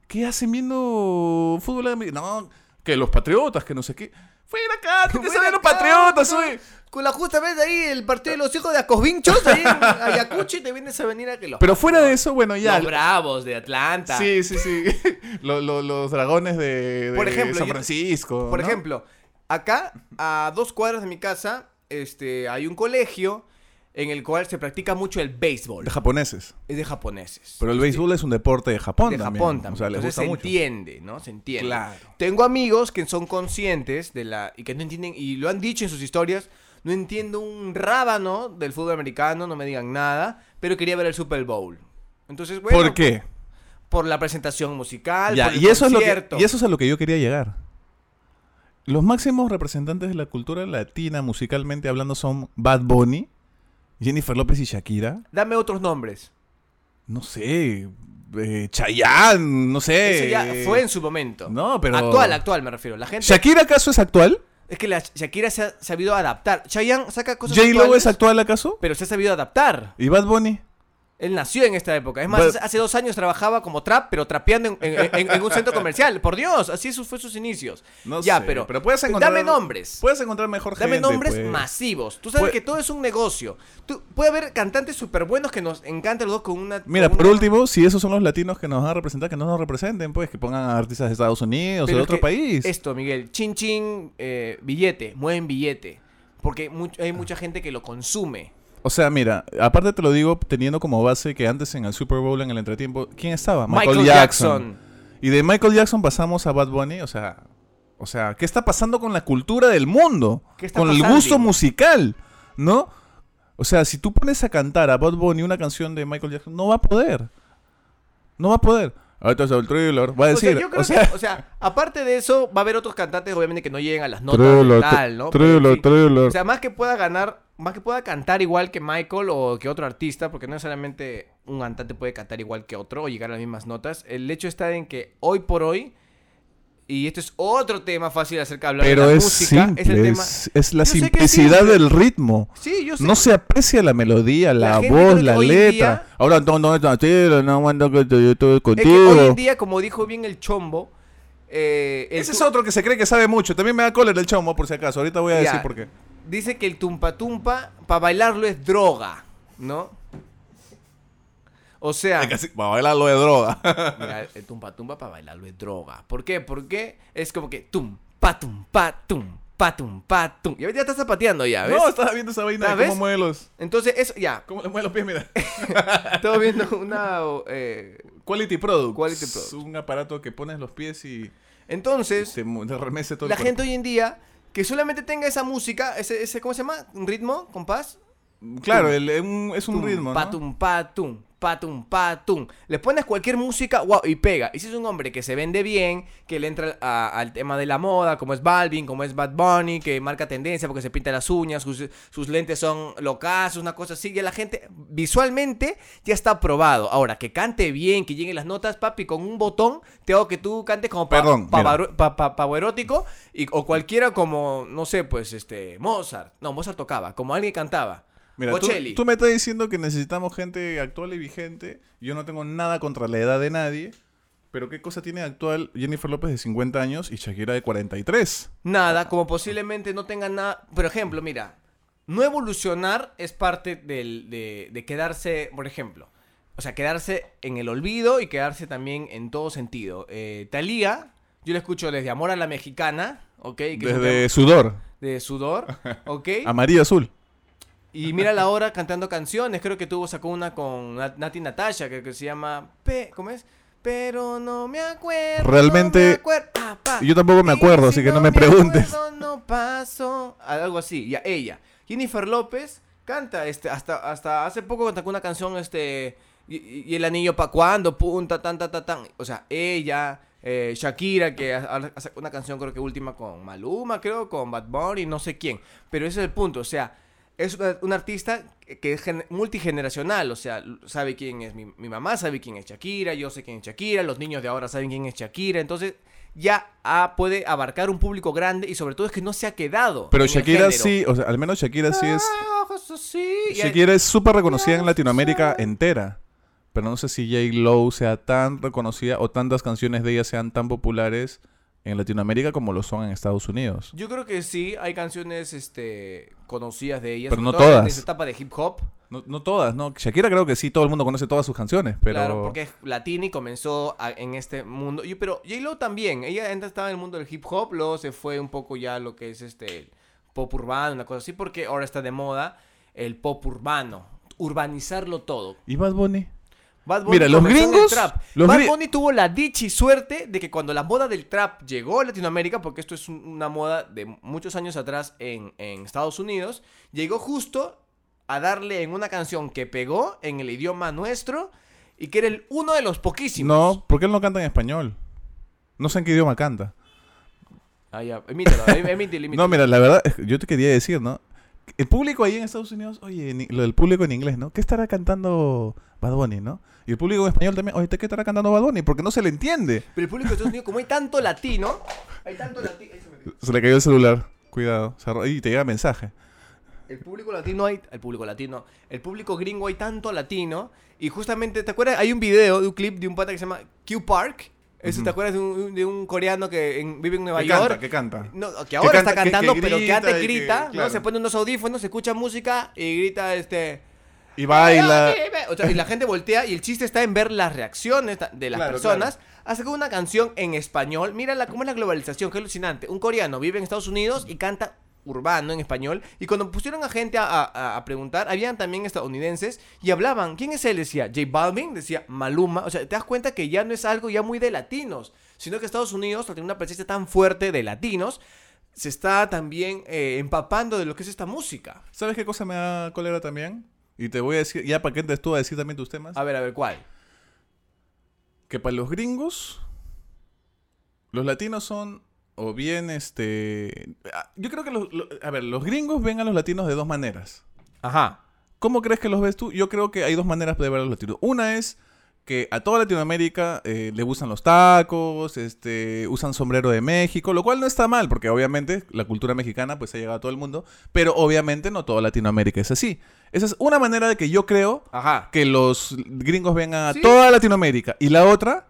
qué hacen viendo fútbol americano? No, que los patriotas, que no sé qué. Fuera acá, que los acá, patriotas, oye. Con la justamente ahí el partido de los hijos de Acosvinchos, ahí en Ayacucho, y te vienes a venir a que los... Pero fuera de eso, bueno, ya. Los bravos de Atlanta. Sí, sí, sí. Lo- lo- los dragones de, de Por ejemplo, San yo- Francisco. Por ¿no? ejemplo, acá, a dos cuadras de mi casa, este, hay un colegio en el cual se practica mucho el béisbol. De japoneses. Es de japoneses. Pero el béisbol es un deporte de Japón de también. Japón también. O sea, les Entonces gusta se mucho. entiende, ¿no? Se entiende. Claro. Tengo amigos que son conscientes de la. y que no entienden, y lo han dicho en sus historias. No entiendo un rábano del fútbol americano, no me digan nada, pero quería ver el Super Bowl. Entonces, bueno. ¿Por qué? Por la presentación musical, Ya, por el y, eso es lo que, y eso es a lo que yo quería llegar. Los máximos representantes de la cultura latina, musicalmente hablando, son Bad Bunny, Jennifer López y Shakira. Dame otros nombres. No sé, eh, Chayanne, no sé. Eso ya fue en su momento. No, pero- Actual, actual me refiero. La gente. ¿Shakira acaso es actual? Es que la Shakira se ha sabido adaptar. Chayanne saca cosas ¿J-Lo es actual acaso? pero se ha sabido adaptar. ¿Y Bad Bunny? Él nació en esta época. Es más, But- hace- dos años trabajaba como trap, pero trapeando en, en- en- en un centro comercial. Por Dios, así esos fue sus inicios. No ya, sé, pero, pero puedes encontrar- dame nombres. Puedes encontrar mejor Dame gente. nombres pues. masivos. Tú sabes que todo es un negocio. Tú, puede haber cantantes súper buenos que nos encantan los dos con una. Mira, con por una- último, si esos son los latinos que nos van a representar, que no nos representen, pues que pongan a artistas de Estados Unidos Pero o de otro país. Esto, Miguel. Chin chin, eh, billete. Mueven billete. Porque much- hay mucha gente que lo consume. O sea, mira, aparte te lo digo teniendo como base que antes en el Super Bowl, en el entretiempo, ¿quién estaba? Michael, Jackson. Y de Michael Jackson pasamos a Bad Bunny, o sea, o sea, ¿qué está pasando con la cultura del mundo? ¿Qué está Con el gusto musical, ¿no? O sea, si tú pones a cantar a Bad Bunny una canción de Michael Jackson, no va a poder. No va a poder. Ahorita es el thriller, va a O sea, decir. yo creo o sea, que, o sea, aparte de eso, va a haber otros cantantes, obviamente, que no lleguen a las notas Thriller, tal, ¿no? En fin, O sea, más que pueda ganar, más que pueda cantar igual que Michael o que otro artista, porque no necesariamente un cantante puede cantar igual que otro o llegar a las mismas notas. El hecho está en que hoy por hoy, y esto es otro tema fácil acerca de hablar pero de la es música, simple, es el tema. es, es la Yo simplicidad del ritmo. Sí, yo sé. No se aprecia la melodía, la, La voz, la letra. Ahora no, no, no, no, es que contigo. hoy en día, como dijo bien el chombo, eh, el Ese es otro que se cree que sabe mucho. También me da cólera el chomo, por si acaso. Ahorita voy a Ya. decir por qué. dice que el tumpa tumpa para bailarlo es droga, ¿no? O sea, Para bailar lo de droga. Mira, el tumpa tumpa para bailarlo es droga. ¿Por qué? Porque es como que tum, patum, patum, patum, patum. Y ahorita ya estás zapateando ya, ¿ves? No, estaba viendo esa vaina de cómo mueve los... Entonces, eso, ya. ¿Cómo le mueve los pies? Mira. Estaba viendo una... eh, Quality Product. Quality Es Products. un aparato que pones los pies y entonces, te remece todo la el gente hoy en día que solamente tenga esa música, ese, ese ¿cómo se llama? ¿Un ritmo? ¿Compás? Claro, Tum, el- es un, es un Tum, ritmo, ¿no? Patum, patum, patum. Le pones cualquier música, wow, y pega. Y si es un hombre que se vende bien, que le entra a- al tema de la moda, como es Balvin, como es Bad Bunny, que marca tendencia porque se pinta las uñas, sus, sus lentes son locazos, una cosa así, ya la gente visualmente ya está probado. Ahora, que cante bien, que lleguen las notas, papi, con un botón, te hago que tú cantes como pa- Perdón, pa- pa- pavoerótico, y, o cualquiera como, no sé, pues, este, Mozart. No, Mozart tocaba, como alguien cantaba. Mira, tú, me estás diciendo que necesitamos gente actual y vigente. Yo no tengo nada contra la edad de nadie. Pero ¿qué cosa tiene actual Jennifer López de 50 años y Shakira de 43? Nada, como posiblemente no tengan nada. Por ejemplo, mira, no evolucionar es parte del, de, de quedarse, por ejemplo, o sea, quedarse en el olvido y quedarse también en todo sentido. Eh, Talía, yo la escucho desde Amor a la Mexicana, ¿ok? Que Desde tema sudor, de sudor, ¿ok? amarillo azul. Y mira la hora cantando canciones. Creo que tuvo, sacó una con Nat- Nati Natasha, que, que se llama. Pe, ¿Cómo es? Pero no me acuerdo. Realmente, no me acuerdo. Pa, pa. yo tampoco me acuerdo, si así que no me preguntes. acuerdo, no paso. Algo así, ya, ella. Jennifer López canta, este, hasta, hasta hace poco sacó una canción, este. Y, el anillo pa' cuando, punta, tan, tan, tan, tan. O sea, ella. eh, Shakira, que ha- ha- hace una canción creo que última con Maluma, creo, con Bad Bunny, no sé quién. Pero ese es el punto, o sea, es un artista que es gen- multigeneracional, o sea, sabe quién es mi, mi mamá, sabe quién es Shakira, yo sé quién es Shakira, los niños de ahora saben quién es Shakira, entonces ya ah, puede abarcar un público grande y sobre todo es que no se ha quedado. Pero Shakira sí, o sea, al menos Shakira sí es... Ah, Shakira es súper reconocida en Latinoamérica entera. Pero no sé si J. Lowe sea tan reconocida o tantas canciones de ella sean tan populares en Latinoamérica como lo son en Estados Unidos. Yo creo que sí, hay canciones este, conocidas de ella. Pero no todo en todas. esa etapa de hip hop. No, no todas, ¿no? Shakira creo que sí, todo el mundo conoce todas sus canciones, pero... Claro, porque es latina y comenzó a- en este mundo. Y, pero J-Lo también. Ella estaba en el mundo del hip hop, luego se fue un poco ya a lo que es este pop urbano, una cosa así, porque ahora está de moda el pop urbano. Urbanizarlo todo. ¿Y Bad Bunny? Bad Mira, los gringos- los Bad Bunny tuvo la dicha y suerte de que cuando la moda del trap llegó a Latinoamérica, porque esto es un- una moda de muchos años atrás en, en Estados Unidos, llegó justo a darle en una canción que pegó en el idioma nuestro y que era el uno de los poquísimos. No, porque él no canta en español. No sé en qué idioma canta. Ah, ya, emítelo, em- emítelo, emítelo. No, mira, la verdad, yo te quería decir, ¿no? El público ahí en Estados Unidos, oye, en- lo del público en inglés, ¿no? ¿Qué estará cantando Bad Bunny, no? Y el público en español también, oye, ¿qué estará cantando Bad Bunny? Porque no se le entiende. Pero el público de Estados Unidos, como hay tanto latino, hay tanto latino. Se le cayó el celular. Cuidado. se Y te llega mensaje. El público latino hay, el público latino, el público gringo hay tanto latino y justamente, ¿te acuerdas? Hay un video de un clip de un pata que se llama Q Park. Eso. ¿te acuerdas de un, de un coreano que en- vive en Nueva ¿Qué York? canta? ¿Qué canta? No, que ahora canta- está que- cantando, que pero que antes que- grita, ¿no? claro. Se pone unos audífonos, se escucha música y grita este... Y baila. O sea, y la gente voltea y el chiste está en ver las reacciones de las Claro, personas. Ha sacado una canción en español. Mira la, cómo es la globalización, qué alucinante. Un coreano vive en Estados Unidos y canta urbano en español. Y cuando pusieron a gente a, a- a preguntar, habían también estadounidenses y hablaban. ¿Quién es él? Decía J Balvin, decía Maluma. O sea, te das cuenta que ya no es algo ya muy de latinos, sino que Estados Unidos, al tener una presencia tan fuerte de latinos, se está también eh, empapando de lo que es esta música. ¿Sabes qué cosa me da cólera también? Y te voy a decir, ya para que entres tú a decir también tus temas. A ver, a ver, ¿cuál? Que para los gringos, los latinos son o bien este... ah, Yo creo que los, lo- a ver, los gringos ven a los latinos de dos maneras. Ajá. ¿Cómo crees que los ves tú? Yo creo que hay dos maneras de ver a los latinos. Una es que a toda Latinoamérica eh, le gustan los tacos, este, usan sombrero de México, lo cual no está mal, porque obviamente la cultura mexicana pues ha llegado a todo el mundo, pero obviamente no toda Latinoamérica es así. Esa es una manera de que yo creo Ajá. que los gringos ven a Sí. toda Latinoamérica. Y la otra,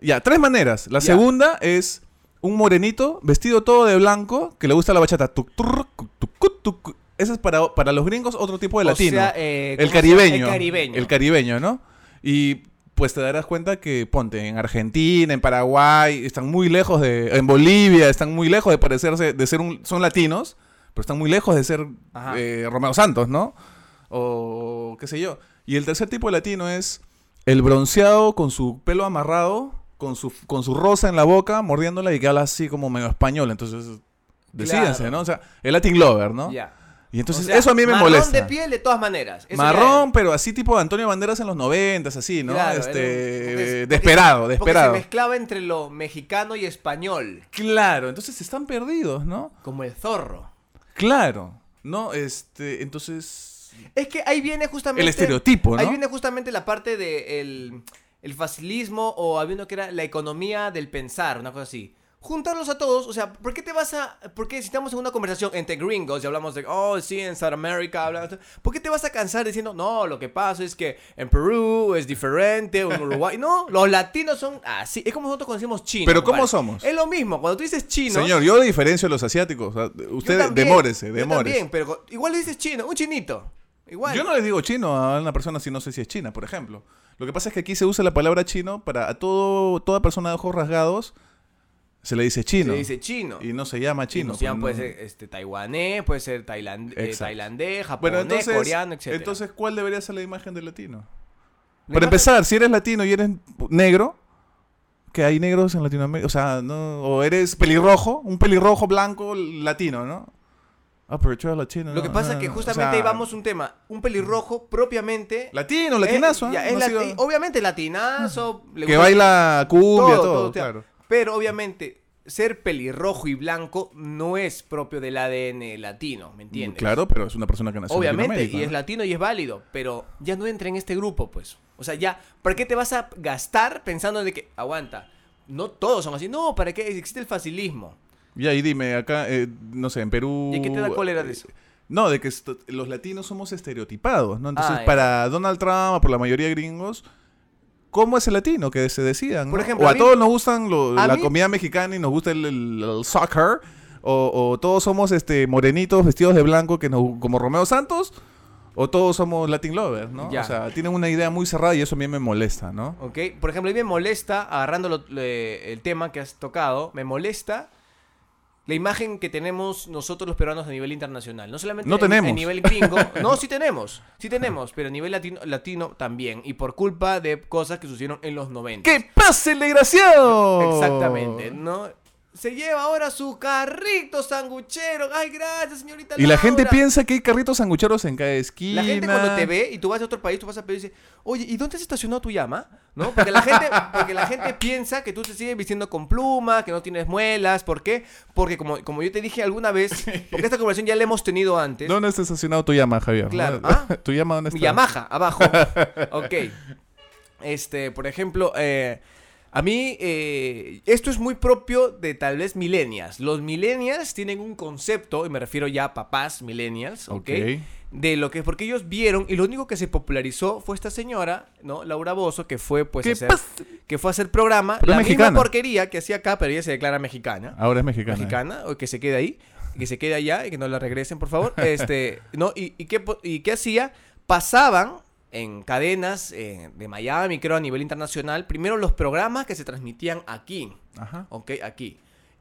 ya, tres maneras. La Ya. segunda es un morenito vestido todo de blanco que le gusta la bachata. Tuc, turr, cuc, tuc, cuc, tuc. Ese es para, para los gringos otro tipo de O latino. sea, eh, el caribeño. El caribeño. El caribeño, ¿no? Y pues te darás cuenta que, ponte, en Argentina, en Paraguay, están muy lejos de, en Bolivia, están muy lejos de parecerse, de ser un, son latinos, pero están muy lejos de ser eh, Romeo Santos, ¿no? O qué sé yo. Y el tercer tipo de latino es el bronceado con su pelo amarrado, con su, con su rosa en la boca, mordiéndola y que habla así como medio español. Entonces, decídense, Claro. ¿no? O sea, el Latin Lover, ¿no? Ya. Y entonces, O sea, eso a mí me marrón molesta. de piel de todas maneras. Eso Marrón, pero así tipo Antonio Banderas en los noventas, así, ¿no? Claro, este, porque- desesperado, porque- desesperado. Porque se mezclaba entre lo mexicano y español, Claro, entonces están perdidos, ¿no? como el zorro. Claro, ¿no? Este, entonces... Es que ahí viene justamente... El estereotipo, ¿no? Ahí viene justamente la parte de el, el facilismo o había uno que era la economía del pensar, una cosa así. Juntarlos a todos, o sea, ¿por qué te vas a... ¿Por qué si estamos en una conversación entre gringos y hablamos de, oh, sí, en Sudamérica hablan... ¿Por qué te vas a cansar diciendo, no, lo que pasa es que en Perú es diferente, o en Uruguay... No, los latinos son así. Es como nosotros conocemos chino. Pero ¿cómo compadre. somos? Es lo mismo, cuando tú dices chino... Señor, yo diferencio a los asiáticos. yo Usted también, demórese, yo demórese. también, pero igual le dices chino, un chinito. Igual. Yo no les digo chino a una persona si no sé si es china, por ejemplo. Lo que pasa es que aquí se usa la palabra chino para a todo, toda persona de ojos rasgados se le dice chino. Se dice chino. Y no se llama chino. Chino, se llama, pues, puede ser este, taiwanés, puede ser tailand- eh, tailandés, japonés, Bueno, entonces, coreano, etc. entonces, ¿cuál debería ser la imagen del latino? La Para empezar, si eres latino y eres negro, que hay negros en Latinoamérica, o sea, no, o eres pelirrojo, un pelirrojo blanco latino, ¿no? Ah, pero eres latino. Lo que pasa no, es que o justamente sea, ahí vamos a un tema. Un pelirrojo propiamente. Latino, latinazo, eh, ¿eh? ya, es No ha lati- sido- Obviamente latinazo. le que baila cumbia, todo, todo, todo, o sea, claro. Pero obviamente, ser pelirrojo y blanco no es propio del ADN latino, ¿me entiendes? Claro, pero es una persona que nació en Obviamente, Latinoamérica, y es ¿no? latino y es válido, pero ya no entra en este grupo, pues. O sea, ya, ¿para qué te vas a gastar pensando de que, aguanta, no todos son así? No, ¿para qué? Existe el facilismo. Ya, y dime, acá, eh, no sé, en Perú... ¿Y qué te da cólera de eh, eso? No, de que los latinos somos estereotipados, ¿no? Entonces, Ah, para Donald Trump, por la mayoría de gringos, ¿cómo es el latino? Que se decían, Por ¿no? ejemplo, o a a, mí- todos nos gustan lo- a la mí- comida mexicana y nos gusta el, el- el soccer, o, o todos somos este morenitos vestidos de blanco que nos, como Romeo Santos, o todos somos Latin lovers, ¿no? Ya. O sea, tienen una idea muy cerrada y eso a mí me molesta, ¿no? ¿Ok? Por ejemplo, a mí me molesta, agarrando lo- le- el tema que has tocado, me molesta la imagen que tenemos nosotros los peruanos a nivel internacional. No solamente No a- tenemos. a nivel gringo. no, sí tenemos. Sí tenemos, pero a nivel latino, latino también. Y por culpa de cosas que sucedieron en los 90. ¡Que pase el desgraciado! Exactamente, ¿no? Se lleva ahora su carrito sanguchero. Ay, gracias, señorita. Y la gente piensa que hay carritos sangucheros en cada esquina. La gente cuando te ve y tú vas a otro país, tú vas a pedir y dice, oye, ¿y dónde has estacionado tu llama? ¿No? Porque la gente, porque la gente piensa que tú te sigues vistiendo con pluma, que no tienes muelas. ¿Por qué? Porque como, como yo te dije alguna vez, porque esta conversación ya la hemos tenido antes. ¿Dónde está estacionado tu llama, Javier? Claro. ¿Ah? ¿Tu llama dónde está? Mi Yamaha, abajo. ok. Este, por ejemplo, eh, a mí eh, esto es muy propio de tal vez millennials. Los millennials tienen un concepto, y me refiero ya a papás millennials, ¿ok? De lo que porque ellos vieron y lo único que se popularizó fue esta señora, ¿no? Laura Bozo, que fue pues a ¿Qué hacer, que fue a hacer programa, Pero la es misma mexicana. porquería que hacía acá, pero ella se declara mexicana Ahora es mexicana. mexicana, o que se quede ahí, que se quede allá y que no la regresen, por favor. Este, ¿no? ¿Y, y qué, y qué hacía? Pasaban en cadenas eh, de Miami, creo, a nivel internacional, primero los programas que se transmitían aquí, Ajá. ¿ok? Aquí.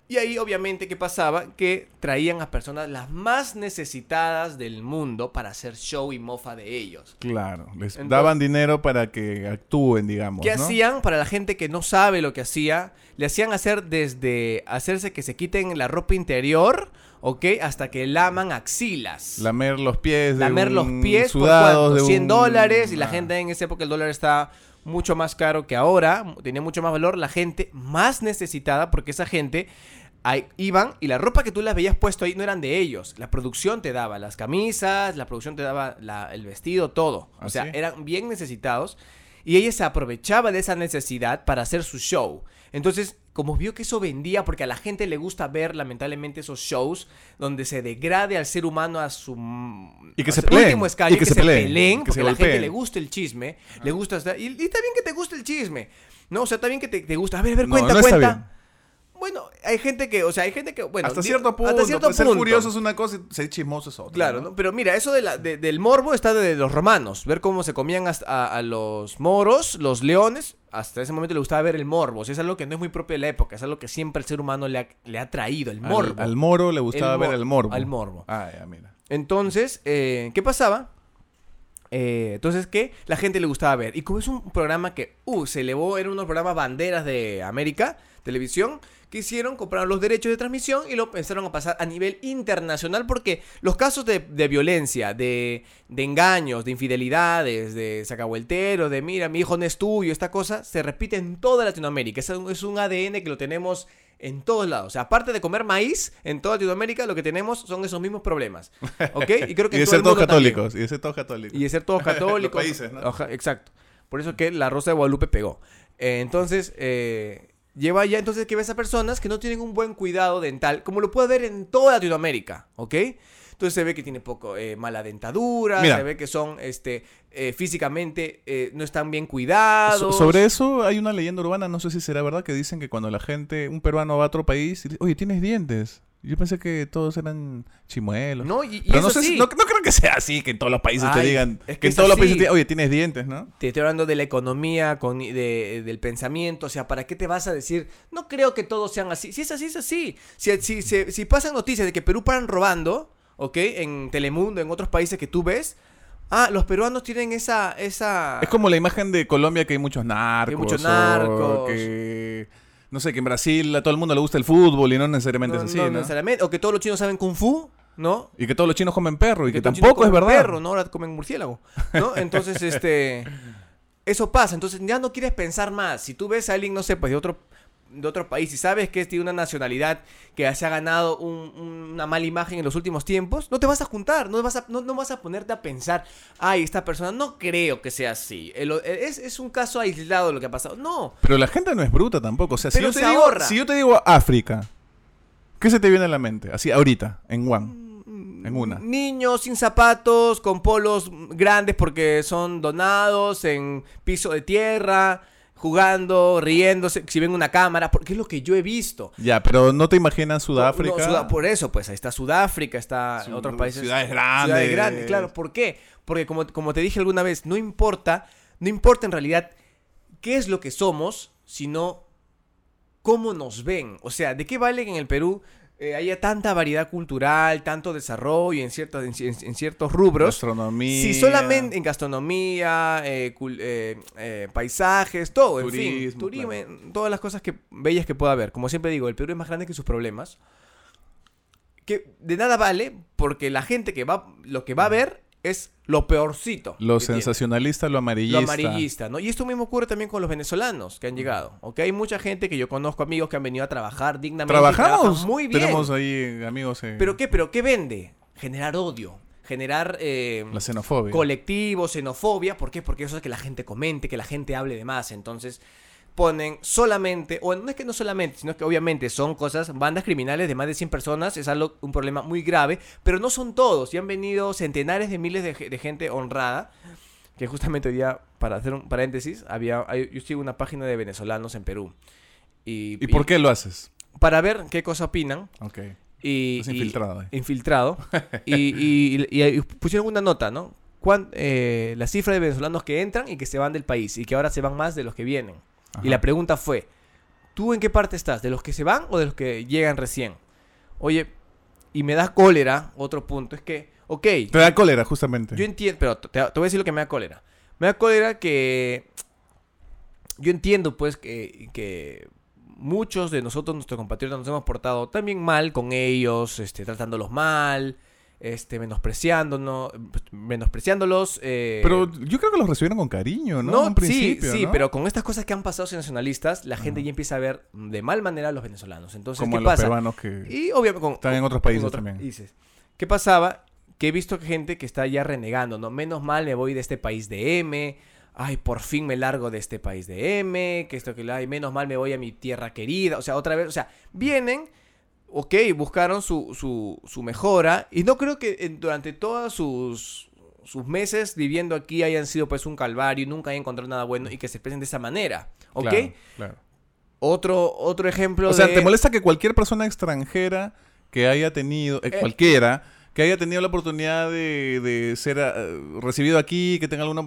Y ahí, obviamente, ¿qué pasaba? Que traían a personas las más necesitadas del mundo para hacer show y mofa de ellos. Claro. Les Entonces- daban dinero para que actúen, digamos. ¿Qué ¿no? hacían para la gente que no sabe lo que hacía? Le hacían hacer desde hacerse que se quiten la ropa interior, ¿ok? Hasta que laman axilas. Lamer los pies. de Lamer los pies sudado, por cuánto? 100 un- dólares y la Ah. gente en esa época el dólar está mucho más caro que ahora, tenía mucho más valor, la gente más necesitada porque esa gente ahí iban y la ropa que tú las veías puesto ahí no eran de ellos, la producción te daba las camisas, la producción te daba la- el vestido, todo, o ¿Ah, sea, sí? eran bien necesitados y ella se aprovechaba de esa necesidad para hacer su show. Entonces, como vio que eso vendía, porque a la gente le gusta ver lamentablemente esos shows donde se degrade al ser humano a su Y que a se su peleen, último escalón, y que que, se se peleen, peleen, que porque se a la gente le gusta el chisme, le gusta estar- y, y está bien que te guste el chisme, no, o sea, está bien que te, te gusta, a ver, a ver, No, cuenta, no cuenta. bien. Bueno, hay gente que, o sea, hay gente que, bueno, hasta cierto punto. hasta cierto pues, ser punto. curioso es una cosa y ser chismoso es otra. Claro, ¿no? ¿no? pero mira, eso de la- de- del morbo está de los romanos. Ver cómo se comían hasta a, a los moros, los leones. Hasta ese momento le gustaba ver el morbo. O sea, es algo que no es muy propio de la época. Es algo que siempre el ser humano le ha, le ha traído, el morbo. Al, moro le gustaba El ver mor- el morbo. al morbo. Ah, ya, mira. Entonces, eh, ¿qué pasaba? Eh, entonces, que la gente le gustaba ver. Y como es un programa que, uh, se elevó, era uno de los programas banderas de América, televisión, que hicieron, compraron los derechos de transmisión y lo pensaron a pasar a nivel internacional porque los casos de, de violencia, de, de engaños, de infidelidades, de sacavuelteros, de mira, mi hijo no es tuyo, esta cosa, se repite en toda Latinoamérica. Es un, es un ADN que lo tenemos en todos lados. O sea, aparte de comer maíz, en toda Latinoamérica lo que tenemos son esos mismos problemas. ¿Ok? Y creo que Y de ser todos también. católicos. Y de ser todos católicos. Y de ser todos católicos. Los países, ¿no? Exacto. Por eso que la Rosa de Guadalupe pegó. Eh, entonces, eh, lleva ya entonces que ves a personas que no tienen un buen cuidado dental, como lo puede ver en toda Latinoamérica, ¿ok? Entonces se ve que tiene poco eh, mala dentadura, Mira. se ve que son este eh, físicamente eh, no están bien cuidados. So- sobre eso hay una leyenda urbana, no sé si será verdad, que dicen que cuando la gente, un peruano va a otro país, y dice, oye, tienes dientes. Yo pensé que todos eran chimuelos. No, y, y Pero no, sé si- sí. no, no creo que sea así, que en todos los países te digan, es que que en todos los países te digan, oye, tienes dientes, ¿no? Te estoy hablando de la economía, con, de- del pensamiento, o sea, ¿para qué te vas a decir? No creo que todos sean así. Si es así, es así. Si, si, si, si pasan noticias de que Perú paran robando, ¿ok? En Telemundo, en otros países que tú ves, ah, los peruanos tienen esa... esa... Es como la imagen de Colombia que hay muchos narcos. hay muchos narcos. que, no sé, que en Brasil a todo el mundo le gusta el fútbol y no necesariamente no, es así, no ¿no? necesariamente. O que todos los chinos saben Kung Fu, ¿no? Y que todos los chinos comen perro y que, tampoco es verdad. Perro, ¿no? Ahora comen murciélago, ¿no? Entonces, este... Eso pasa, entonces ya no quieres pensar más. Si tú ves a alguien, no sé, pues de otro, de otro país y sabes que es de una nacionalidad que se ha ganado un- una mala imagen en los últimos tiempos, no te vas a juntar, no vas a, no, no vas a ponerte a pensar, ay, esta persona no creo que sea así. El- es, es un caso aislado lo que ha pasado. No, Pero la gente no es bruta tampoco. O sea, si yo, te digo, si yo te digo África, ¿qué se te viene a la mente? Así, ahorita, en One. En una. Niños sin zapatos, con polos grandes porque son donados, en piso de tierra, jugando, riéndose, si ven una cámara, porque es lo que yo he visto. Ya, pero no te imaginas Sudáfrica. No, Sudá- por eso, pues ahí está Sudáfrica, está Su- otros países. ciudades grandes. Ciudades grandes, claro. ¿Por qué? Porque como, como te dije alguna vez, no importa, no importa en realidad qué es lo que somos, sino cómo nos ven. O sea, ¿de qué vale que en el Perú eh, haya tanta variedad cultural, tanto desarrollo en, ciertos, en, ci- en ciertos rubros? Gastronomía. Si solamente en gastronomía, eh, cul- eh, paisajes, todo, en fin, Turismo, claro. en todas las cosas que bellas que pueda haber. Como siempre digo, el Perú es más grande que sus problemas. Que de nada vale porque la gente que va, lo que va a ver es lo peorcito. Lo que tiene. sensacionalista, lo Lo amarillista. amarillista, ¿no? Y esto mismo ocurre también con los venezolanos que han llegado, ¿ok? Hay mucha gente que yo conozco, amigos que han venido a trabajar dignamente. ¿Trabajamos? muy bien. Tenemos ahí amigos. eh, ¿Pero qué? ¿Pero qué vende? Generar odio, generar... eh, La xenofobia. colectivo, xenofobia. ¿Por qué? Porque eso es que la gente comente, que la gente hable de más. Entonces ponen solamente, o no es que no solamente, sino que obviamente son cosas, bandas criminales de más de 100 personas, es algo, un problema muy grave, pero no son todos, y han venido centenares de miles de, ge- de gente honrada, que justamente hoy día, para hacer un paréntesis, había, hay- yo sigo una página de venezolanos en Perú. Y, ¿Y por qué lo haces? Para ver qué cosa opinan. Ok. Y, y- infiltrado ahí. infiltrado. y, y- y- y pusieron una nota, ¿no? Cuán- eh, la cifra de venezolanos que entran y que se van del país y que ahora se van más de los que vienen. Y la pregunta fue, ¿tú en qué parte estás? ¿De los que se van o de los que llegan recién? Oye, y me da cólera, otro punto, es que, ok, Te da cólera, justamente. yo entiendo, pero te, te voy a decir lo que me da cólera. Me da cólera que yo entiendo pues que, que muchos de nosotros, nuestros compatriotas, nos hemos portado también mal con ellos, este, tratándolos mal, este, menospreciándonos, menospreciándolos. eh, Pero yo creo que los recibieron con cariño, ¿no? no, En sí, principio, sí, ¿no? pero con estas cosas que han pasado nacionalistas, la gente ya empieza a ver de mal manera a los venezolanos. Entonces, Como ¿qué a los pasa? peruanos que... Y obviamente con, Están en otros en países otros también. países. ¿Qué pasaba? Que he visto que gente que está ya renegando, ¿no? Menos mal me voy de este país de M. Ay, por fin me largo de este país de M. Que esto que ay, menos mal me voy a mi tierra querida. O sea, otra vez, o sea, vienen, ok, buscaron su, su, su mejora. Y no creo que en- durante todos sus, sus meses viviendo aquí hayan sido pues un calvario y nunca hayan encontrado nada bueno y que se expresen de esa manera. ¿Ok? Claro, claro. Otro, otro ejemplo O sea. ¿te molesta que cualquier persona extranjera que haya tenido, eh, Eh. cualquiera, que haya tenido la oportunidad de, de ser eh, recibido aquí, que tenga alguna...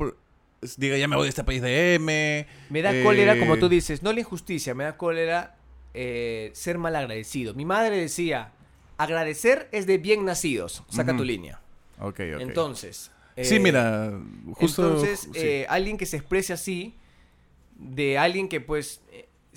diga, ya me voy de este país de M. Me da eh, cólera, como tú dices, no la injusticia, me da cólera eh, ser mal agradecido. Mi madre decía, agradecer es de bien nacidos. Saca tu línea. Ok, ok. Entonces... sí, eh, mira, justo... Entonces, sí. eh, alguien que se exprese así, de alguien que pues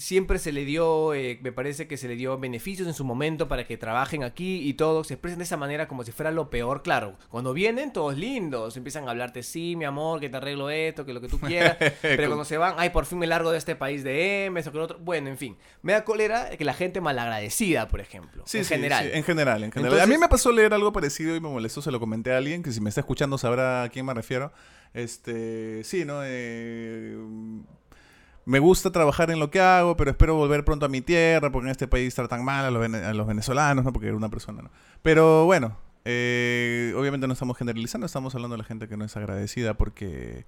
siempre se le dio, eh, me parece que se le dio beneficios en su momento para que trabajen aquí y todo, se expresan de esa manera como si fuera lo peor, claro. Cuando vienen, todos lindos, empiezan a hablarte, sí, mi amor, que te arreglo esto, que lo que tú quieras, pero cuando se van, ay, por fin me largo de este país de M, eso que lo otro, bueno, en fin. Me da cólera que la gente malagradecida, por ejemplo, Sí, en sí, general. sí, en general, en general. a mí me pasó leer algo parecido y me molestó, se lo comenté a alguien, que si me está escuchando sabrá a quién me refiero. Este, sí, ¿no? Eh, me gusta trabajar en lo que hago, pero espero volver pronto a mi tierra, porque en este país tratan mal a los, a los venezolanos, ¿no? Porque era una persona, ¿no? Pero bueno, eh, obviamente no estamos generalizando, estamos hablando de la gente que no es agradecida porque...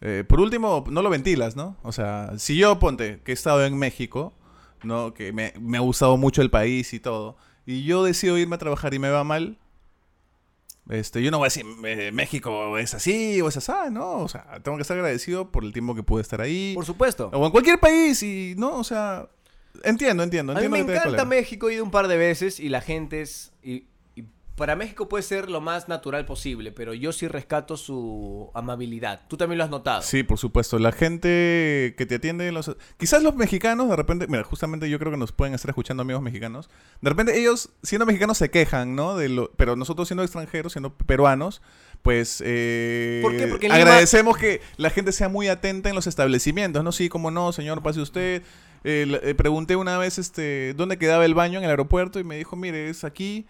eh, por último, no lo ventilas, ¿no? O sea, si yo, ponte, que he estado en México, ¿no? Que me, me ha gustado mucho el país y todo, y yo decido irme a trabajar y me va mal, este, yo no voy a decir, eh, México es así o es así, ¿no? O sea, tengo que estar agradecido por el tiempo que pude estar ahí. Por supuesto. O en cualquier país y, ¿no? O sea, entiendo, entiendo. A mí entiendo me encanta. México, he ido un par de veces y la gente es... Y para México puede ser lo más natural posible, pero yo sí rescato su amabilidad. Tú también lo has notado. Sí, por supuesto. La gente que te atiende, en los... quizás los mexicanos, de repente, mira, justamente yo creo que nos pueden estar escuchando amigos mexicanos. De repente ellos, siendo mexicanos, se quejan, ¿no? De lo... Pero nosotros siendo extranjeros, siendo peruanos, pues eh, ¿Por qué? Porque Lima- agradecemos que la gente sea muy atenta en los establecimientos, ¿no? Sí, como no, señor, pase usted. Eh, le- eh, pregunté una vez este, dónde quedaba el baño en el aeropuerto y me dijo, mire, es aquí.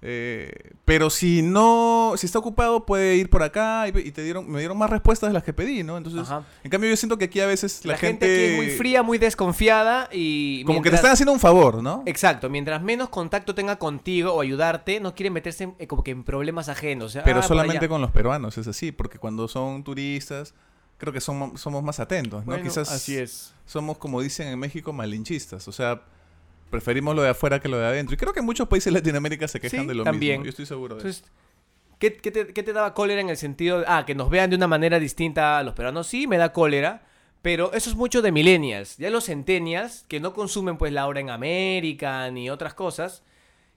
Eh, pero si no, si está ocupado puede ir por acá y, y te dieron, me dieron más respuestas de las que pedí, ¿no? Entonces, Ajá. en cambio yo siento que aquí a veces la, La, gente, aquí es muy fría, muy desconfiada y... como que te están haciendo un favor, ¿no? Exacto, mientras menos contacto tenga contigo o ayudarte, no quiere meterse en, eh, como que en problemas ajenos. o sea, Pero ah, solamente con los peruanos es así, porque cuando son turistas, creo que somos, somos más atentos, ¿no? Bueno, Quizás así es. somos, como dicen en México, malinchistas. O sea, preferimos lo de afuera que lo de adentro. Y creo que muchos países de Latinoamérica se quejan Sí, de lo también. mismo. Yo estoy seguro de eso. ¿qué, qué te, qué te daba cólera en el sentido de, ah, que nos vean de una manera distinta a los peruanos? Sí, me da cólera, pero eso es mucho de millennials. Ya los centennials, que no consumen pues la hora en América ni otras cosas,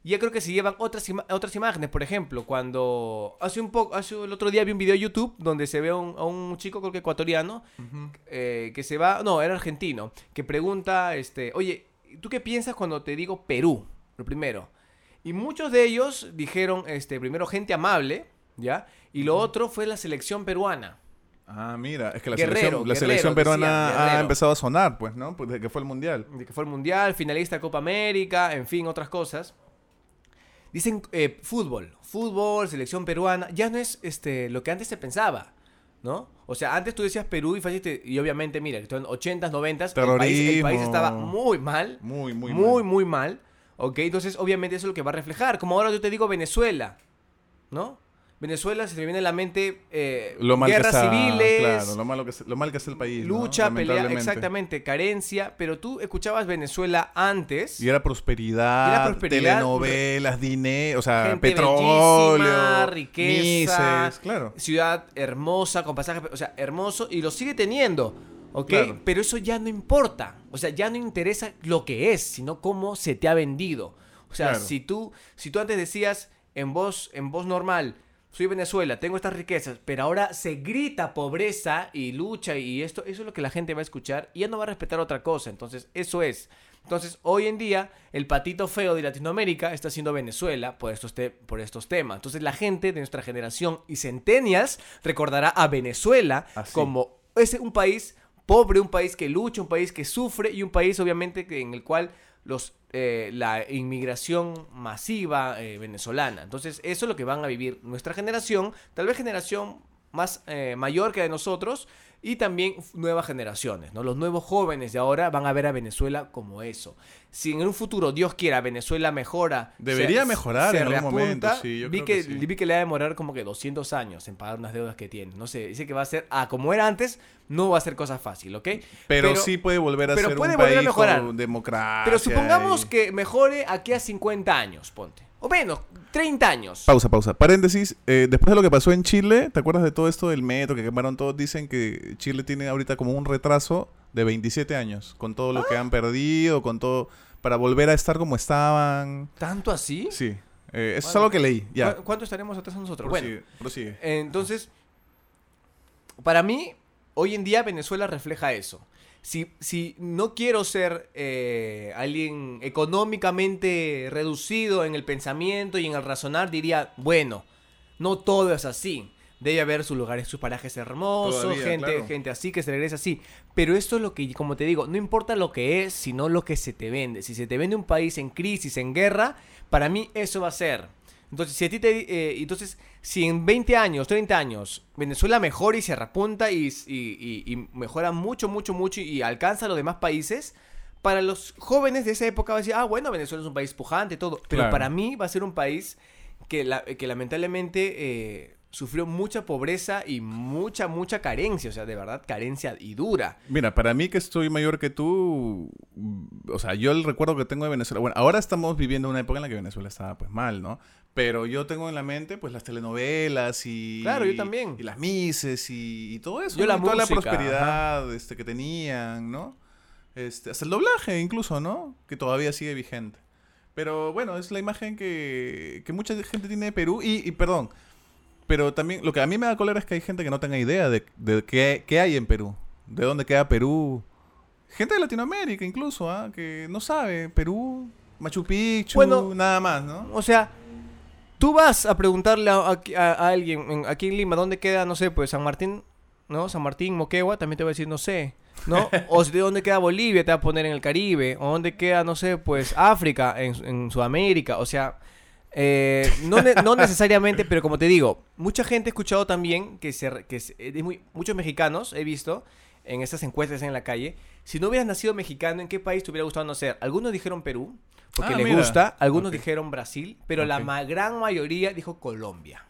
ya creo que se llevan otras, ima- otras imágenes. Por ejemplo, cuando hace un poco, hace el otro día vi un video de YouTube donde se ve a un, a un chico, creo que ecuatoriano, eh, que se va, no, era argentino, que pregunta, este, oye, ¿tú qué piensas cuando te digo Perú? Lo primero. Y muchos de ellos dijeron, este, primero gente amable, ¿ya? Y lo otro fue la selección peruana. Ah, mira, es que la Guerrero, selección, la Guerrero, selección peruana ha empezado a sonar, pues, ¿no? Pues desde que fue el Mundial. de que fue el Mundial, finalista de Copa América, en fin, otras cosas. Dicen eh, fútbol, fútbol, selección peruana, ya no es este, lo que antes se pensaba, ¿no? O sea, antes tú decías Perú y, fácil, y obviamente, mira, que en 80s, 90s, el país, el país Terrorismo. estaba muy mal, Muy, muy, muy, mal. muy mal, ¿ok? Entonces, obviamente eso es lo que va a reflejar. Como ahora yo te digo Venezuela, ¿no? Venezuela se te viene a la mente eh, Lo mal guerras que está, civiles, Claro, lo, malo que, es- lo mal que es el país. ¿no? lucha, pelea, Lamentablemente. exactamente, carencia, pero tú escuchabas Venezuela antes. Y era prosperidad, Era prosperidad, telenovelas, dinero, o sea, Gente petróleo, riqueza, Mises, claro. ciudad hermosa, con pasajes, o sea, hermoso, y lo sigue teniendo, ¿ok? Claro. Pero eso ya no importa, o sea, ya no interesa lo que es, sino cómo se te ha vendido. O sea, Claro. si tú, si tú antes decías en voz, en voz normal, soy Venezuela, tengo estas riquezas, pero ahora se grita pobreza y lucha y esto, eso es lo que la gente va a escuchar y ya no va a respetar otra cosa. Entonces, eso es. Entonces, hoy en día, el patito feo de Latinoamérica está siendo Venezuela por estos, te- por estos temas. Entonces, la gente de nuestra generación y centenias recordará a Venezuela Así. como ese, un país pobre, un país que lucha, un país que sufre y un país, obviamente, que- en el cual los, eh, la inmigración masiva eh, venezolana. Entonces, eso es lo que van a vivir nuestra generación, tal vez generación más eh, mayor que de nosotros, y también nuevas generaciones, ¿no? Los nuevos jóvenes de ahora van a ver a Venezuela como eso. Si en un futuro, Dios quiera, Venezuela mejora... Debería mejorar en algún momento, sí, yo vi, creo que, que sí. vi que le va a demorar como que 200 años en pagar unas deudas que tiene. No sé, dice que va a ser, ah, como era antes, no va a ser cosa fácil, ¿ok? Pero, sí puede volver a pero ser puede un volver a país mejorar. con democracia. Pero supongamos y- que mejore aquí a 50 años, ponte. O menos, 30 años. Pausa, pausa. Paréntesis. eh, después de lo que pasó en Chile, ¿te acuerdas de todo esto del metro que quemaron todos? Dicen que Chile tiene ahorita como un retraso de 27 años. Con todo lo que han perdido, con todo... Para volver a estar como estaban. ¿Tanto así? Sí. eh, eso es Bueno, algo que leí. Ya. ¿Cu- ¿Cuánto estaremos atrás nosotros? Bueno, prosigue. Entonces, para mí, hoy en día Venezuela refleja eso. Si, si no quiero ser eh, alguien económicamente reducido en el pensamiento y en el razonar, diría, bueno, no todo es así. Debe haber sus lugares, sus parajes hermosos, Todavía, gente, claro. gente así que se regresa así. Pero esto es lo que, como te digo, no importa lo que es, sino lo que se te vende. Si se te vende un país en crisis, en guerra, para mí eso va a ser. Entonces, si a ti te, eh, entonces, si en 20 años, 30 años, Venezuela mejora y se repunta y, y- y- y mejora mucho, mucho, mucho y alcanza a los demás países, para los jóvenes de esa época va a decir, ah, bueno, Venezuela es un país pujante, todo. Pero Claro. para mí va a ser un país que, la- que lamentablemente eh, sufrió mucha pobreza y mucha, mucha carencia. O sea, de verdad, carencia y dura. Mira, para mí que estoy mayor que tú, o sea, yo el recuerdo que tengo de Venezuela, bueno, ahora estamos viviendo una época en la que Venezuela estaba pues mal, ¿no? Pero yo tengo en la mente pues las telenovelas y... Claro, yo también. Y las mises y, y todo eso. Yo ¿no? la Y toda la prosperidad este, que tenían, ¿no? Este, hasta el doblaje incluso, ¿no? Que todavía sigue vigente. Pero bueno, es la imagen que, que mucha gente tiene de Perú y, y perdón, pero también lo que a mí me da cólera es que hay gente que no tenga idea de, de qué, qué hay en Perú, de dónde queda Perú. Gente de Latinoamérica incluso, ¿ah? que no sabe. Perú, Machu Picchu, Bueno, nada más, ¿no? O sea, tú vas a preguntarle a, a- a alguien en- aquí en Lima, ¿dónde queda, no sé, pues San Martín, ¿no? San Martín, Moquegua, también te va a decir, no sé, ¿no? O si de dónde queda Bolivia, te va a poner en el Caribe. O dónde queda, no sé, pues África, en, en Sudamérica. O sea, eh, no, ne- no necesariamente, pero como te digo, mucha gente ha escuchado también que, se, que se- eh, muy- muchos mexicanos he visto en estas encuestas en la calle, si no hubieras nacido mexicano, ¿en qué país te hubiera gustado nacer? Algunos dijeron Perú, porque Ah, mira. gusta, algunos dijeron Brasil, pero la Ok. ma- gran mayoría dijo Colombia.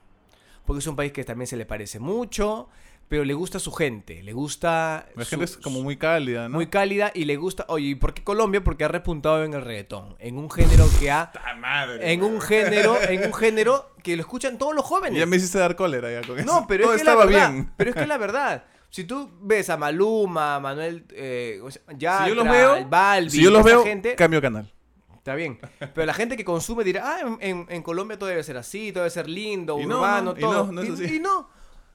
Porque es un país que también se le parece mucho, pero le gusta su gente, le gusta... La su- gente es como muy cálida, ¿no? muy cálida y le gusta... Oye, ¿y por qué Colombia? Porque ha repuntado en el reggaetón, en un género que ha... ¡Ta madre! En un género, en un género que lo escuchan todos los jóvenes. Ya me hiciste dar cólera ya con eso. No, pero Todo es que la estaba verdad. bien. Pero es que la verdad. Si tú ves a Maluma, a Manuel, eh, Yatra, si yo los veo, Balvin, si yo los veo, gente, cambio canal. está bien. Pero la gente que consume dirá, ah, en, Colombia todo debe ser así, todo debe ser lindo, Y no, urbano, no, y todo. no, no es y, así. y no.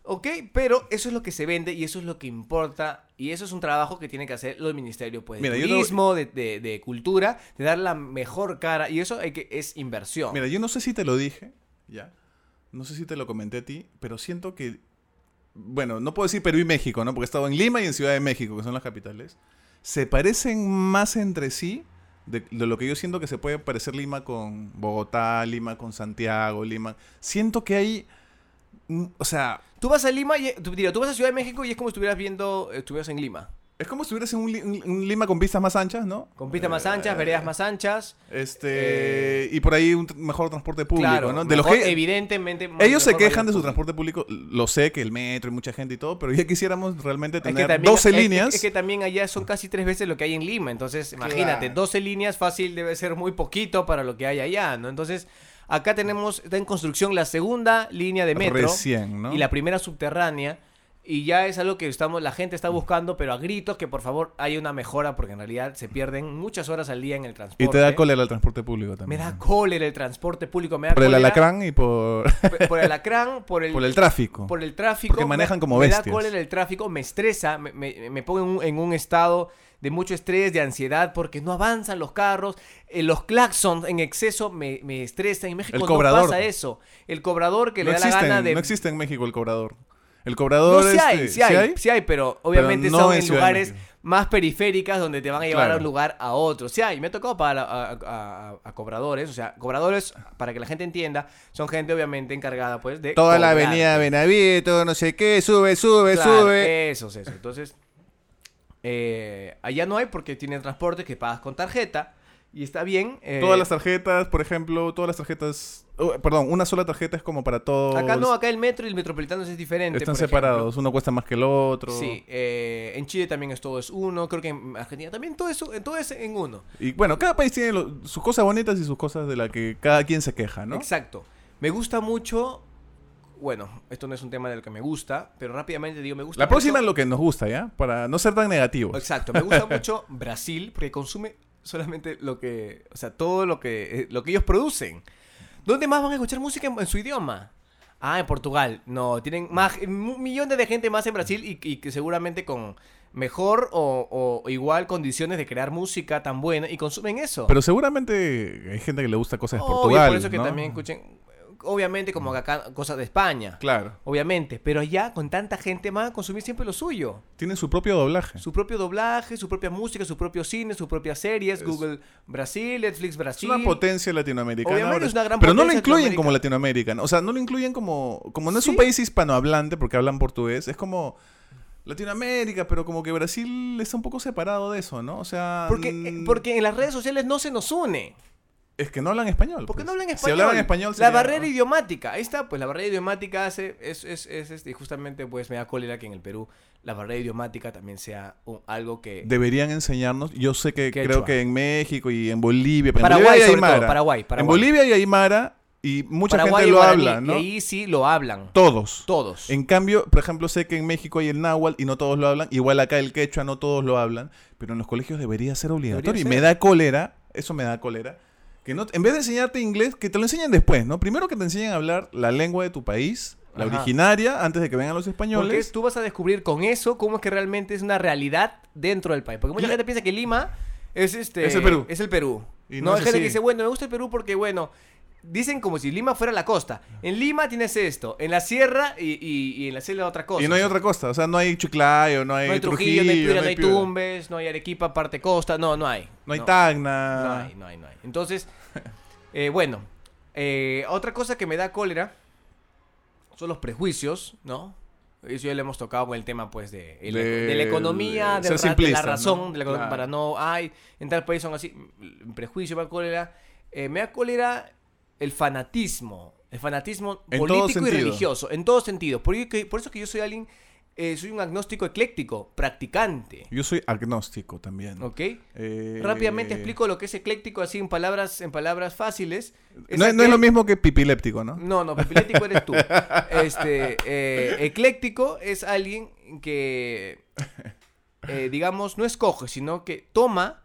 Ok, pero eso es lo que se vende y eso es lo que importa. Y eso es un trabajo que tiene que hacer los ministerios pues, de no- turismo, de, de- de cultura, de dar la mejor cara. Y eso hay que, es inversión. Mira, yo no sé si te lo dije, ya. No sé si te lo comenté a ti, pero siento que. Bueno, no puedo decir Perú y México, ¿no? Porque he estado en Lima y en Ciudad de México, que son las capitales. Se parecen más entre sí de, lo que yo siento que se puede parecer Lima con Bogotá, Lima con Santiago, Lima. Siento que hay. mm, O sea, Tú vas a Lima y tú, diría, tú vas a Ciudad de México y es como si estuvieras viendo, estuvieras en Lima. Es como si estuvieras en un, un- un Lima con pistas más anchas, ¿no? Con pistas más Eh, anchas, veredas más anchas. Este. y por ahí un mejor transporte público, claro, ¿no? De lo mejor, que- evidentemente. Ellos se quejan de su transporte público. Lo sé que el metro y mucha gente y todo, pero ya quisiéramos realmente Es que tener también- 12 es- es- líneas. Es, que también allá son casi tres veces lo que hay en Lima. Entonces, imagínate, Claro. 12 líneas fácil debe ser muy poquito para lo que hay allá, ¿no? Entonces, acá tenemos, está en construcción la segunda línea de metro. Recién, ¿no? Y la primera subterránea. Y ya es algo que estamos, la gente está buscando, pero a gritos que por favor haya una mejora, porque en realidad se pierden muchas horas al día en el transporte. Y te da cólera el transporte público Me también. da ¿no? cólera el transporte público, me da Por el alacrán y por, por el alacrán, por el, por el tráfico. por el tráfico. Porque manejan me- como Me da bestias. cólera el tráfico, me estresa, me, me, me pongo en un, en un estado de mucho estrés, de ansiedad, porque no avanzan los carros, eh, los claxons en exceso me, me estresan. En México El no cobrador. pasa eso. El cobrador que no, le da la gana de... no existe en México el cobrador. El No, cobrador sí hay, este, sí hay, sí hay, pero obviamente no son en lugares más periféricas donde te van a llevar Claro. a un lugar a otro. Sí, hay, me ha tocado para a, a- a- a cobradores, o sea, cobradores, para que la gente entienda, son gente obviamente encargada pues de... Toda la avenida Benavieto, no sé qué, sube, sube, Claro, sube. Eso, eso. Entonces, eh, allá no hay porque tienen transporte que pagas con tarjeta y está bien. eh, Todas las tarjetas, por ejemplo, todas las tarjetas... oh, perdón, una sola tarjeta es como para todos. Acá no, acá el metro y el metropolitano es diferente. Están por separados, uno cuesta más que el otro. Sí, eh, en Chile también es todo es uno, creo que en Argentina también todo eso, todo es en uno. Y bueno, cada país tiene lo- sus cosas bonitas y sus cosas de las que cada quien se queja, ¿no? Exacto. Me gusta mucho, bueno, esto no es un tema del que me gusta, pero rápidamente digo, me gusta La próxima es lo que nos gusta, ¿ya? Para no ser tan negativos. Exacto, me gusta mucho Brasil porque consume solamente lo que, o sea, todo lo que, eh, lo que ellos producen. ¿Dónde más van a escuchar música en, en su idioma? Ah, en Portugal. No, tienen más, millón de gente más en Brasil y, y que seguramente con mejor o, o igual condiciones de crear música tan buena y consumen eso. Pero seguramente hay gente que le gusta cosas de Portugal, por eso también escuchen, obviamente como acá cosas de España. Claro. Obviamente, pero allá con tanta gente a consumir siempre lo suyo. Tienen su propio doblaje. Su propio doblaje, su propia música, su propio cine, sus propias series, Google Brasil, Netflix Es Brasil. una potencia latinoamericana. Obviamente es una gran pero no lo incluyen como latinoamericana. O sea, no lo incluyen como... Como no es un país hispanohablante porque hablan portugués. Es como... Latinoamérica, pero como que Brasil está un poco separado de eso, ¿no? O sea... Porque, mm, porque en las redes sociales no se nos une. Es que no hablan español. Porque pues. no hablan Si español. hablaban español La sería- barrera idiomática. Ahí está, pues la barrera idiomática hace. Es, es, es, este, y justamente, pues me da cólera que en el Perú la barrera idiomática también sea un- algo que. Deberían enseñarnos. Yo sé que Quechua. creo que en México y en Bolivia. en Paraguay, Bolivia hay sobre todo, Aymara. Paraguay, En Paraguay. Bolivia hay Aymara y mucha Paraguay gente y lo guaraní, habla, ¿no? Y ahí sí lo hablan. Todos. Todos. En cambio, por ejemplo, sé que en México hay el náhuatl y no todos lo hablan. Igual acá el quechua no todos lo hablan. Pero en los colegios debería ser obligatorio. Debería y me da cólera, eso me da cólera, que no, en vez de enseñarte inglés, que te lo enseñen después, ¿no? Primero que te enseñen a hablar la lengua de tu país, la Ajá. originaria, antes de que vengan los Porque españoles. tú vas a descubrir con eso cómo es que realmente es una realidad dentro del país. Porque mucha gente piensa que Lima es este Es el Perú. Es el Perú. Y no, no hay es gente así. que dice, bueno, me gusta el Perú porque, bueno, dicen como si Lima fuera la costa. En Lima tienes esto, en la sierra y, y- y en la selva otra cosa. Y no hay otra costa. O sea, no hay Chiclayo, no hay, No hay Trujillo, no hay Piura, no hay Piura, Tumbes, no hay Arequipa, parte costa, no, no hay. no hay no, Tacna. No hay, no hay, no hay. Entonces, eh, bueno, eh, otra cosa que me da cólera son los prejuicios, ¿no? Eso ya lo hemos tocado con el tema, pues, de, el- De- de la economía, ra- de la razón, ¿no? de la economía, Claro. para no, ay, en tal país son así. Prejuicio, me da cólera. Eh, me da cólera el fanatismo. El fanatismo En político y religioso, en todos sentidos. Por, por eso que yo soy alguien, eh, soy un agnóstico ecléctico, practicante. Yo soy agnóstico también. ¿Ok? Eh, Rápidamente explico lo que es ecléctico así en palabras, en palabras fáciles. Es No, no es lo mismo que pipiléptico, ¿no? No, no, epilético eres tú. Este, eh, ecléctico es alguien que, digamos, no escoge, sino que toma,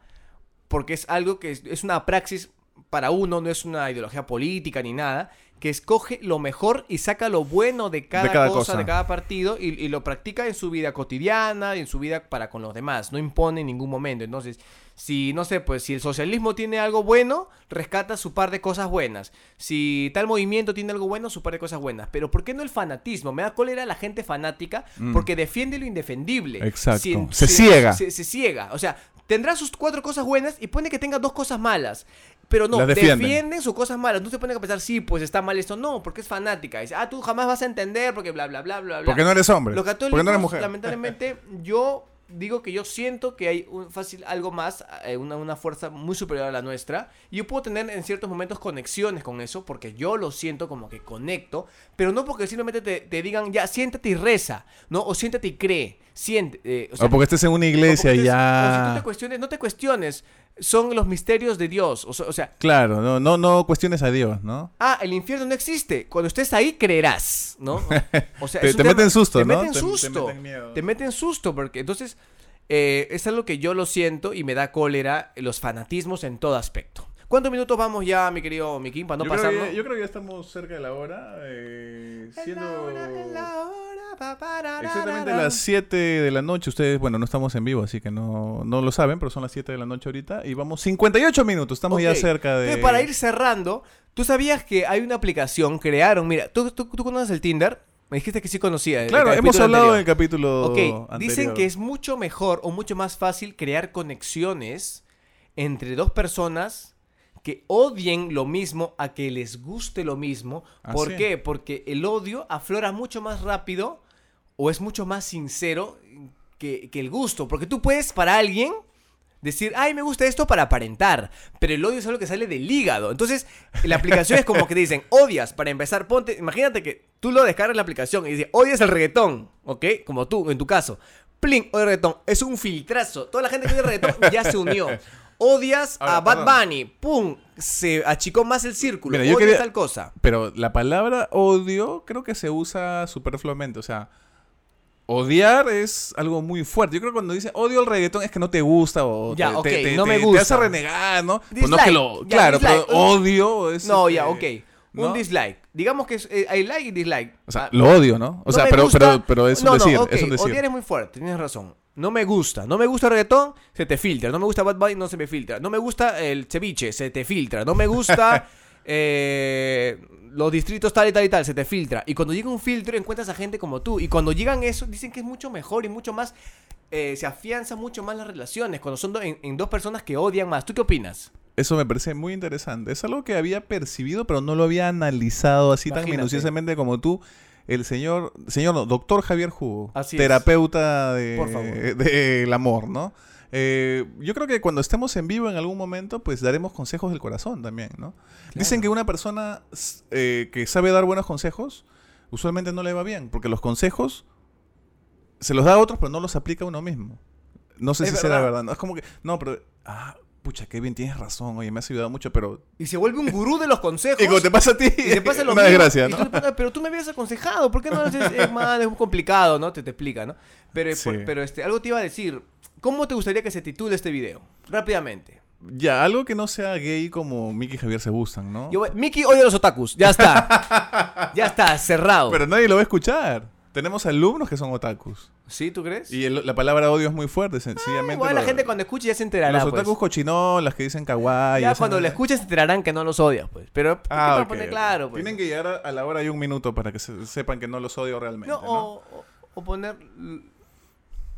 porque es algo que es, es una praxis para uno, no es una ideología política ni nada, que escoge lo mejor y saca lo bueno de cada, cada cosa, cosa. de cada partido y, y lo practica en su vida cotidiana y en su vida para con los demás. No impone en ningún momento. Entonces, si, no sé, pues si el socialismo tiene algo bueno, rescata su par de cosas buenas. Si tal movimiento tiene algo bueno, su par de cosas buenas. Pero ¿por qué no el fanatismo? Me da cólera la gente fanática Mm. porque defiende lo indefendible. Exacto. Se ciega. Se, se ciega. O sea, tendrá sus cuatro cosas buenas y pone que tenga dos cosas malas. Pero no, defienden. defienden sus cosas malas. No se ponen a pensar, sí, pues está mal esto. No, porque es fanática. Dice, ah, tú jamás vas a entender porque bla, bla, bla, bla, bla. Porque no eres hombre. Los porque católicos, no eres mujer. lamentablemente, yo digo que yo siento que hay un fácil algo más, eh, una, una fuerza muy superior a la nuestra. Y yo puedo tener en ciertos momentos conexiones con eso, porque yo lo siento como que conecto, pero no porque simplemente te, te digan, ya, siéntate y reza, ¿no? O siéntate y cree. Siente, eh, o sea, o porque estés en una iglesia y O si tú ya. te cuestiones, no te cuestiones. Son los misterios de Dios. O sea, o sea, Claro, no, no, no cuestiones a Dios, ¿no? Ah, el infierno no existe. Cuando estés ahí, creerás, ¿no? O sea, Te- te meten susto, te ¿no? Meten Te- te susto. meten miedo. Te meten susto, porque entonces eh, es algo que yo lo siento y me da cólera los fanatismos en todo aspecto. ¿Cuántos minutos vamos ya, mi querido Mikin, para no yo, creo pasarnos? que, yo creo que ya estamos cerca de la hora. eh, siendo exactamente las 7 de la noche. Ustedes, bueno, no estamos en vivo, así que no, no lo saben, pero son las 7 de la noche ahorita. Y vamos 58 minutos. Estamos ya cerca de. Entonces, para ir cerrando, ¿tú sabías que hay una aplicación, crearon, mira, ¿tú, tú, tú conoces el Tinder? Me dijiste que sí conocía. el Claro, hemos hablado en el capítulo Ok, dicen que es mucho mejor o mucho más fácil crear conexiones entre dos personas que odien lo mismo a que les guste lo mismo. Ah, ¿Por sí. qué? Porque el odio aflora mucho más rápido o es mucho más sincero que, que el gusto. Porque tú puedes para alguien decir, ay, me gusta esto para aparentar, pero el odio es algo que sale del hígado. Entonces, la aplicación es como que te dicen, odias, para empezar, ponte, imagínate que tú lo descargas la aplicación y dices, odias el reggaetón, ¿ok? Como tú, en tu caso. Plin, odio el reggaetón, es un filtrazo. Toda la gente que odia el reggaetón ya se unió. Odias Ahora, a Bad perdón. Bunny, pum, se achicó más el círculo. Mira, yo odias quería- tal cosa. Pero la palabra odio creo que se usa superfluamente. O sea, odiar es algo muy fuerte. Yo creo que cuando dice odio el reggaetón es que no te gusta o Ya, te, ok, no me te- gusta. hace renegar, ¿no? Pues no es que Dislike, lo... ya, claro, pero dislike. odio es... No, este, ya, ok. Un ¿no? dislike. Digamos que es, eh, hay like y dislike. O sea, Ah, lo odio, ¿no? O No sea, pero, gusta- pero, pero es un no, decir, es un decir. Odiar es muy fuerte, tienes razón. No me gusta. No me gusta el reggaetón, se te filtra. No me gusta Bad Bunny, no se me filtra. No me gusta el ceviche, se te filtra. No me gusta eh, los distritos tal y tal y tal, se te filtra. Y cuando llega un filtro encuentras a gente como tú. Y cuando llegan eso, dicen que es mucho mejor y mucho más... eh, se afianzan mucho más las relaciones cuando son do- en, en dos personas que odian más. ¿Tú qué opinas? Eso me parece muy interesante. Es algo que había percibido, pero no lo había analizado así tan Imagínate. minuciosamente como tú. El señor, señor no, doctor Javier Jugo, Así terapeuta de, Por favor. del amor, ¿no? Eh, yo creo que cuando estemos en vivo en algún momento, pues daremos consejos del corazón también, ¿no? Dicen que una persona eh, que sabe dar buenos consejos, usualmente no le va bien, porque los consejos se los da a otros, pero no los aplica a uno mismo. No sé Es si será verdad. verdad. ¿no? Es como que, no, pero, ah, pucha, Kevin, tienes razón, oye, me has ayudado mucho, pero... Y se vuelve un gurú de los consejos. Y como te pasa a ti, Y te pasa lo una mismo, desgracia, ¿no? tú le preguntas, pero tú me habías aconsejado, ¿por qué no lo haces? Es más, es muy complicado, ¿no? Te, te explica, ¿no? Pero, Sí. por- pero este, algo te iba a decir. ¿Cómo te gustaría que se titule este video? Rápidamente. Ya, algo que no sea gay como Mickey y Javier se gustan, ¿no? Yo Mickey odia a los otakus. Ya está. ya está, cerrado. Pero nadie lo va a escuchar. Tenemos alumnos que son otakus. ¿Sí, tú crees? Y el- la palabra odio es muy fuerte, sencillamente. Igual la gente cuando escuche ya se enterará. Los pues. otakus cochinolas las que dicen kawaii. Ya cuando lo escuches se enterarán que no los odias, pues. Pero, ¿qué Ah, poner claro, pues? Tienen que llegar a, a la hora y un minuto para que se- sepan que no los odio realmente. No, ¿no? O, o- o poner.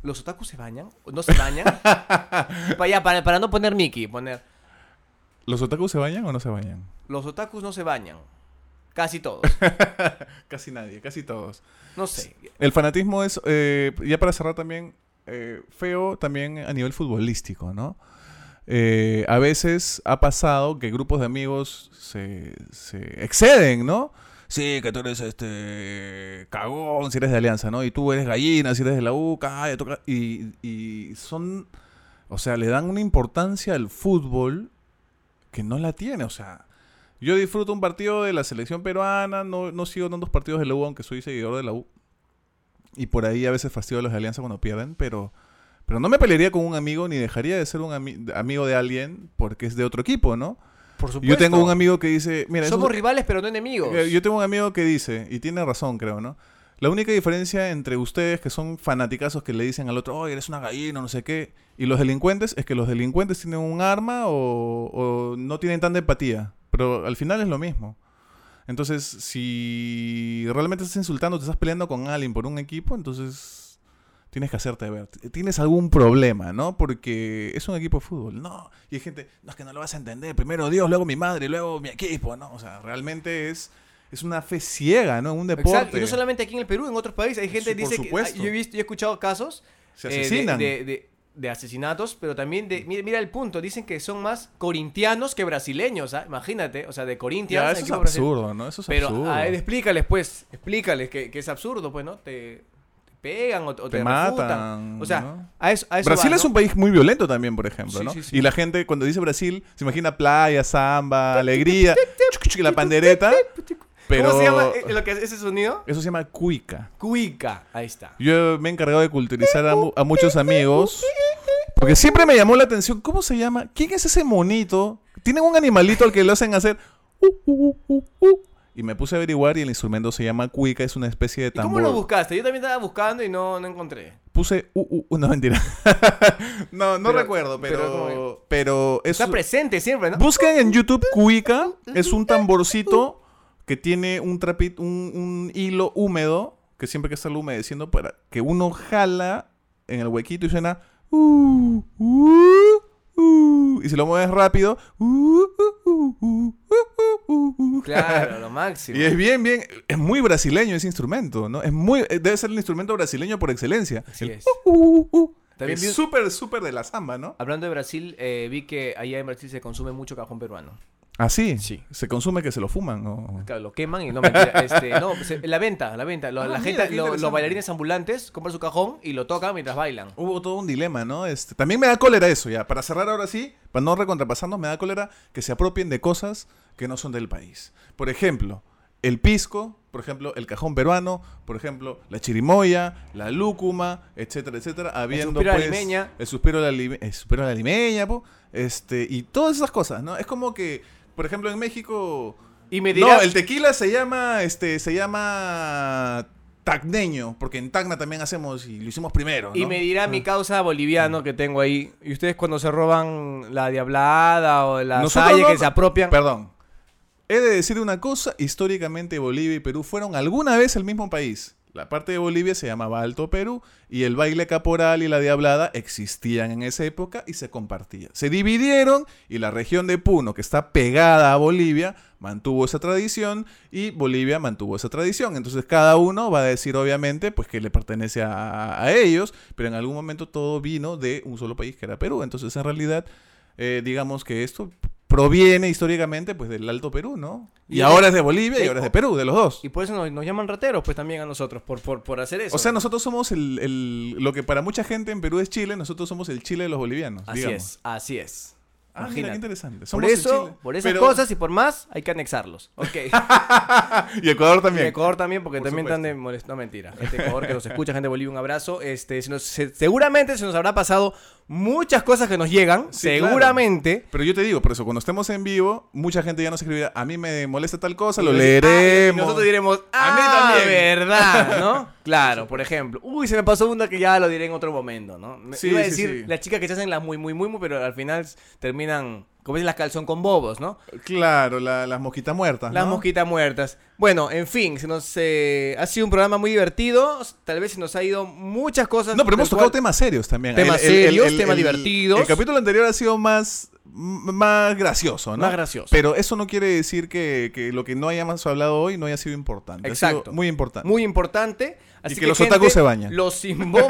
¿Los otakus se bañan? ¿O ¿No se bañan? para, ya, para, para no poner Mickey, poner. ¿Los otakus se bañan o no se bañan? Los otakus no se bañan. Casi todos. Casi nadie, casi todos. No sé. El fanatismo es, eh, ya para cerrar también, eh, feo también a nivel futbolístico, ¿no? Eh, a veces ha pasado que grupos de amigos se, se exceden, ¿no? Sí, que tú eres este cagón si eres de Alianza, ¿no? Y tú eres gallina si eres de la U, y, y son, o sea, le dan una importancia al fútbol que no la tiene, o sea, yo disfruto un partido de la selección peruana, no, no sigo tantos partidos de la U, aunque soy seguidor de la U. Y por ahí a veces fastidio a los de Alianza cuando pierden, pero, pero no me pelearía con un amigo ni dejaría de ser un ami- amigo de alguien porque es de otro equipo, ¿no? Por supuesto. Yo tengo un amigo que dice, mira, Somos rivales, pero no enemigos. eh, yo tengo un amigo que dice, y tiene razón, creo, ¿no? La única diferencia entre ustedes, que son fanaticazos que le dicen al otro, oye, eres una gallina, no sé qué, y los delincuentes, es que los delincuentes tienen un arma o, o no tienen tanta empatía. Pero al final es lo mismo. Entonces, si realmente estás insultando, te estás peleando con alguien por un equipo, entonces tienes que hacerte ver. Tienes algún problema, ¿no? Porque es un equipo de fútbol. No. Y hay gente, no es que no lo vas a entender. Primero Dios, luego mi madre, luego mi equipo, ¿no? O sea, realmente es, es una fe ciega, ¿no? En un deporte. Exacto. Y no solamente aquí en el Perú, en otros países. Hay gente que dice que. supuesto. Yo he visto, yo he escuchado casos. Se eh, de- asesinan. de, de- de asesinatos, pero también de. Mira, mira el punto. Dicen que son más corintianos que brasileños, ¿ah? Imagínate. O sea, de Corinthians. ya, eso es brasileño. absurdo, ¿no? Eso es Pero absurdo. a él explícales, pues. Explícales que, que es absurdo, pues, ¿no? Te, te pegan o, o te, Te refutan. matan, O sea, ¿no? a eso, a eso Brasil va, es un país muy violento también, por ejemplo, Sí, ¿no? sí, sí. Y la gente, cuando dice Brasil, se imagina playa, samba, alegría, la pandereta, pero ¿Cómo se llama eh, lo que es ese sonido? eso se llama cuica. Cuica. Ahí está. Yo me he encargado de culturizar a, mu- a muchos amigos, porque siempre me llamó la atención, ¿cómo se llama? ¿Quién es ese monito? Tienen un animalito al que lo hacen hacer... uh, uh, uh, y me puse a averiguar y el instrumento se llama cuica, es una especie de ¿Y cómo tambor. lo buscaste? Yo también estaba buscando y no, no encontré. Puse uh, uh, uh, no mentira. no, no Pero- recuerdo, pero pero pero, es Está presente siempre, ¿no? Busquen en YouTube cuica, es un tamborcito que tiene un trapito, un, un hilo húmedo que siempre que el humedeciendo, para que uno jala en el huequito y suena. "Uh, uh, uh", y si lo mueves rápido. "Uh, uh, uh, uh, uh, uh, uh". Claro, lo máximo. Y es bien, bien. Es muy brasileño ese instrumento, ¿no? Es muy. eh, Debe ser el instrumento brasileño por excelencia. Así El es. "Uh, uh, uh", También es súper, súper de la samba, ¿no? Hablando de Brasil, eh, vi que allá en Brasil se consume mucho cajón peruano. Ah, sí. Sí. Se consume que se lo fuman, ¿no? Claro, lo queman y no mentira, este, no, se- la venta, la venta. Lo- Ah, la mira, gente, qué lo- los interesante. bailarines ambulantes compran su cajón y lo tocan mientras bailan. Hubo todo un dilema, ¿no? Este, también me da cólera eso, ya. Para cerrar ahora sí, para no recontrapasarnos, me da cólera que se apropien de cosas que no son del país. Por ejemplo, el pisco, por ejemplo, el cajón peruano, por ejemplo, la chirimoya, la lúcuma, etcétera, etcétera. Habiendo, suspiro a la pues, limeña. El suspiro a la, lime- el suspiro a la limeña, po, este, y todas esas cosas, ¿no? Es como que, por ejemplo, en México... Y me dirá, No, el tequila se llama, este, se llama tacneño, porque en Tacna también hacemos y lo hicimos primero. y me dirá mi causa boliviano que tengo ahí. Y ustedes cuando se roban la diablada o la salle no- que se apropian. Perdón. He de decir una cosa, históricamente Bolivia y Perú fueron alguna vez el mismo país. La parte de Bolivia se llamaba Alto Perú y el baile caporal y la diablada existían en esa época y se compartían. Se dividieron y la región de Puno, que está pegada a Bolivia, mantuvo esa tradición y Bolivia mantuvo esa tradición. Entonces cada uno va a decir obviamente pues que le pertenece a, ellos, pero en algún momento todo vino de un solo país que era Perú. Entonces en realidad eh, digamos que esto proviene históricamente pues del Alto Perú, ¿no? Y, Y ahora es de Bolivia y ahora es de Perú, de los dos. Y por eso nos, nos llaman rateros, pues también a nosotros, por, por, por hacer eso. O sea, nosotros somos el, el- lo que para mucha gente en Perú es Chile, nosotros somos el Chile de los bolivianos. así digamos. es, así es. Ah, mira, qué interesante. Por Somos el eso, por esas Pero- cosas y por más, hay que anexarlos. Ok. Y Ecuador Y también. Ecuador también, porque Por también están de molest... No, mentira. Gente de Ecuador que nos escucha, gente de Bolivia, un abrazo. Este, se nos- se- seguramente se nos habrá pasado muchas cosas que nos llegan. Sí, claro. seguramente. Pero yo te digo, por eso, cuando estemos en vivo, mucha gente ya nos escribirá, a mí me molesta tal cosa, lo Y leeremos. nosotros diremos, A mí ah, también". verdad, ¿no? Claro, por ejemplo. Uy, se me pasó una que ya lo diré en otro momento, ¿no? Me- Sí, Iba a sí, decir sí. las chicas que se hacen las muy, muy, muy, muy, pero al final terminan, como dicen, las calzón con bobos, ¿no? Claro, la- las mosquitas muertas. Las mosquitas muertas. Bueno, en fin, se nos eh, ha sido un programa muy divertido. Tal vez se nos ha ido muchas cosas. No, pero hemos tocado cual- temas serios también. Temas serios, temas divertidos. El capítulo anterior ha sido más, más gracioso, ¿no? Más gracioso. Pero eso no quiere decir que, que lo que no hayamos hablado hoy no haya sido importante. Ha sido Exacto. muy importante. Muy importante. Así que los otakus se bañan. Los invoco.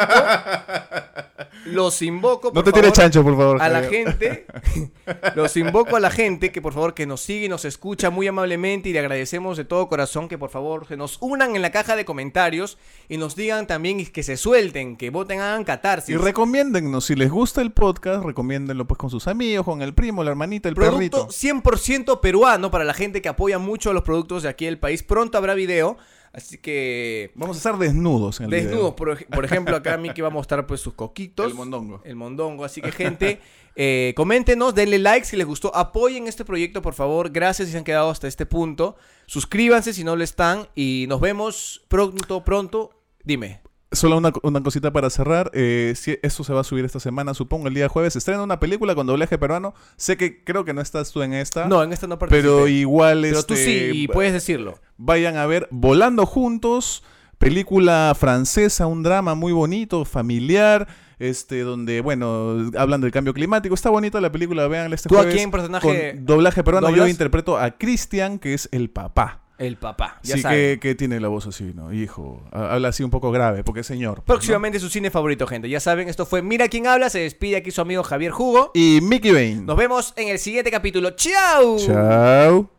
los invoco. no te tires chancho, por favor. A la gente, los invoco a la gente que por favor que nos sigue y nos escucha muy amablemente y le agradecemos de todo corazón que por favor se nos unan en la caja de comentarios y nos digan también y que se suelten, que voten, hagan catarsis. Y recomiéndennos, si les gusta el podcast, recomiéndenlo pues con sus amigos, con el primo, la hermanita, el Producto perrito. 100% peruano para la gente que apoya mucho a los productos de aquí del país. Pronto habrá video, así que Vamos a estar desnudos en el desnudos. video. Por, por ejemplo, acá Miki va a mostrar pues sus coquitos. El mondongo. El mondongo. Así que, gente, eh, coméntenos, denle like si les gustó. Apoyen este proyecto, por favor. Gracias si se han quedado hasta este punto. Suscríbanse si no lo están. Y nos vemos pronto, pronto. Dime. Solo una, una cosita para cerrar. eh, si esto se va a subir esta semana, supongo, el día jueves. Estrena una película con doblaje peruano. Sé que creo que no estás tú en esta. No, en esta no participé. Pero igual Pero tú este, sí, y puedes decirlo. vayan a ver Volando Juntos, película francesa, un drama muy bonito, familiar, este, donde, bueno, hablan del cambio climático. Está bonita la película, vean este ¿Tú a jueves quién personaje con doblaje peruano. Yo interpreto a Cristian, que es el papá. El papá. Ya sí, que, que tiene la voz así, ¿no? Hijo, ha- habla así un poco grave, porque es señor. pues, ¿no? Próximamente su cine favorito, gente. Ya saben, esto fue Mira quién habla. Se despide aquí su amigo Javier Jugo. Y Mickey Bane. Nos vemos en el siguiente capítulo. ¡Chao! Chao.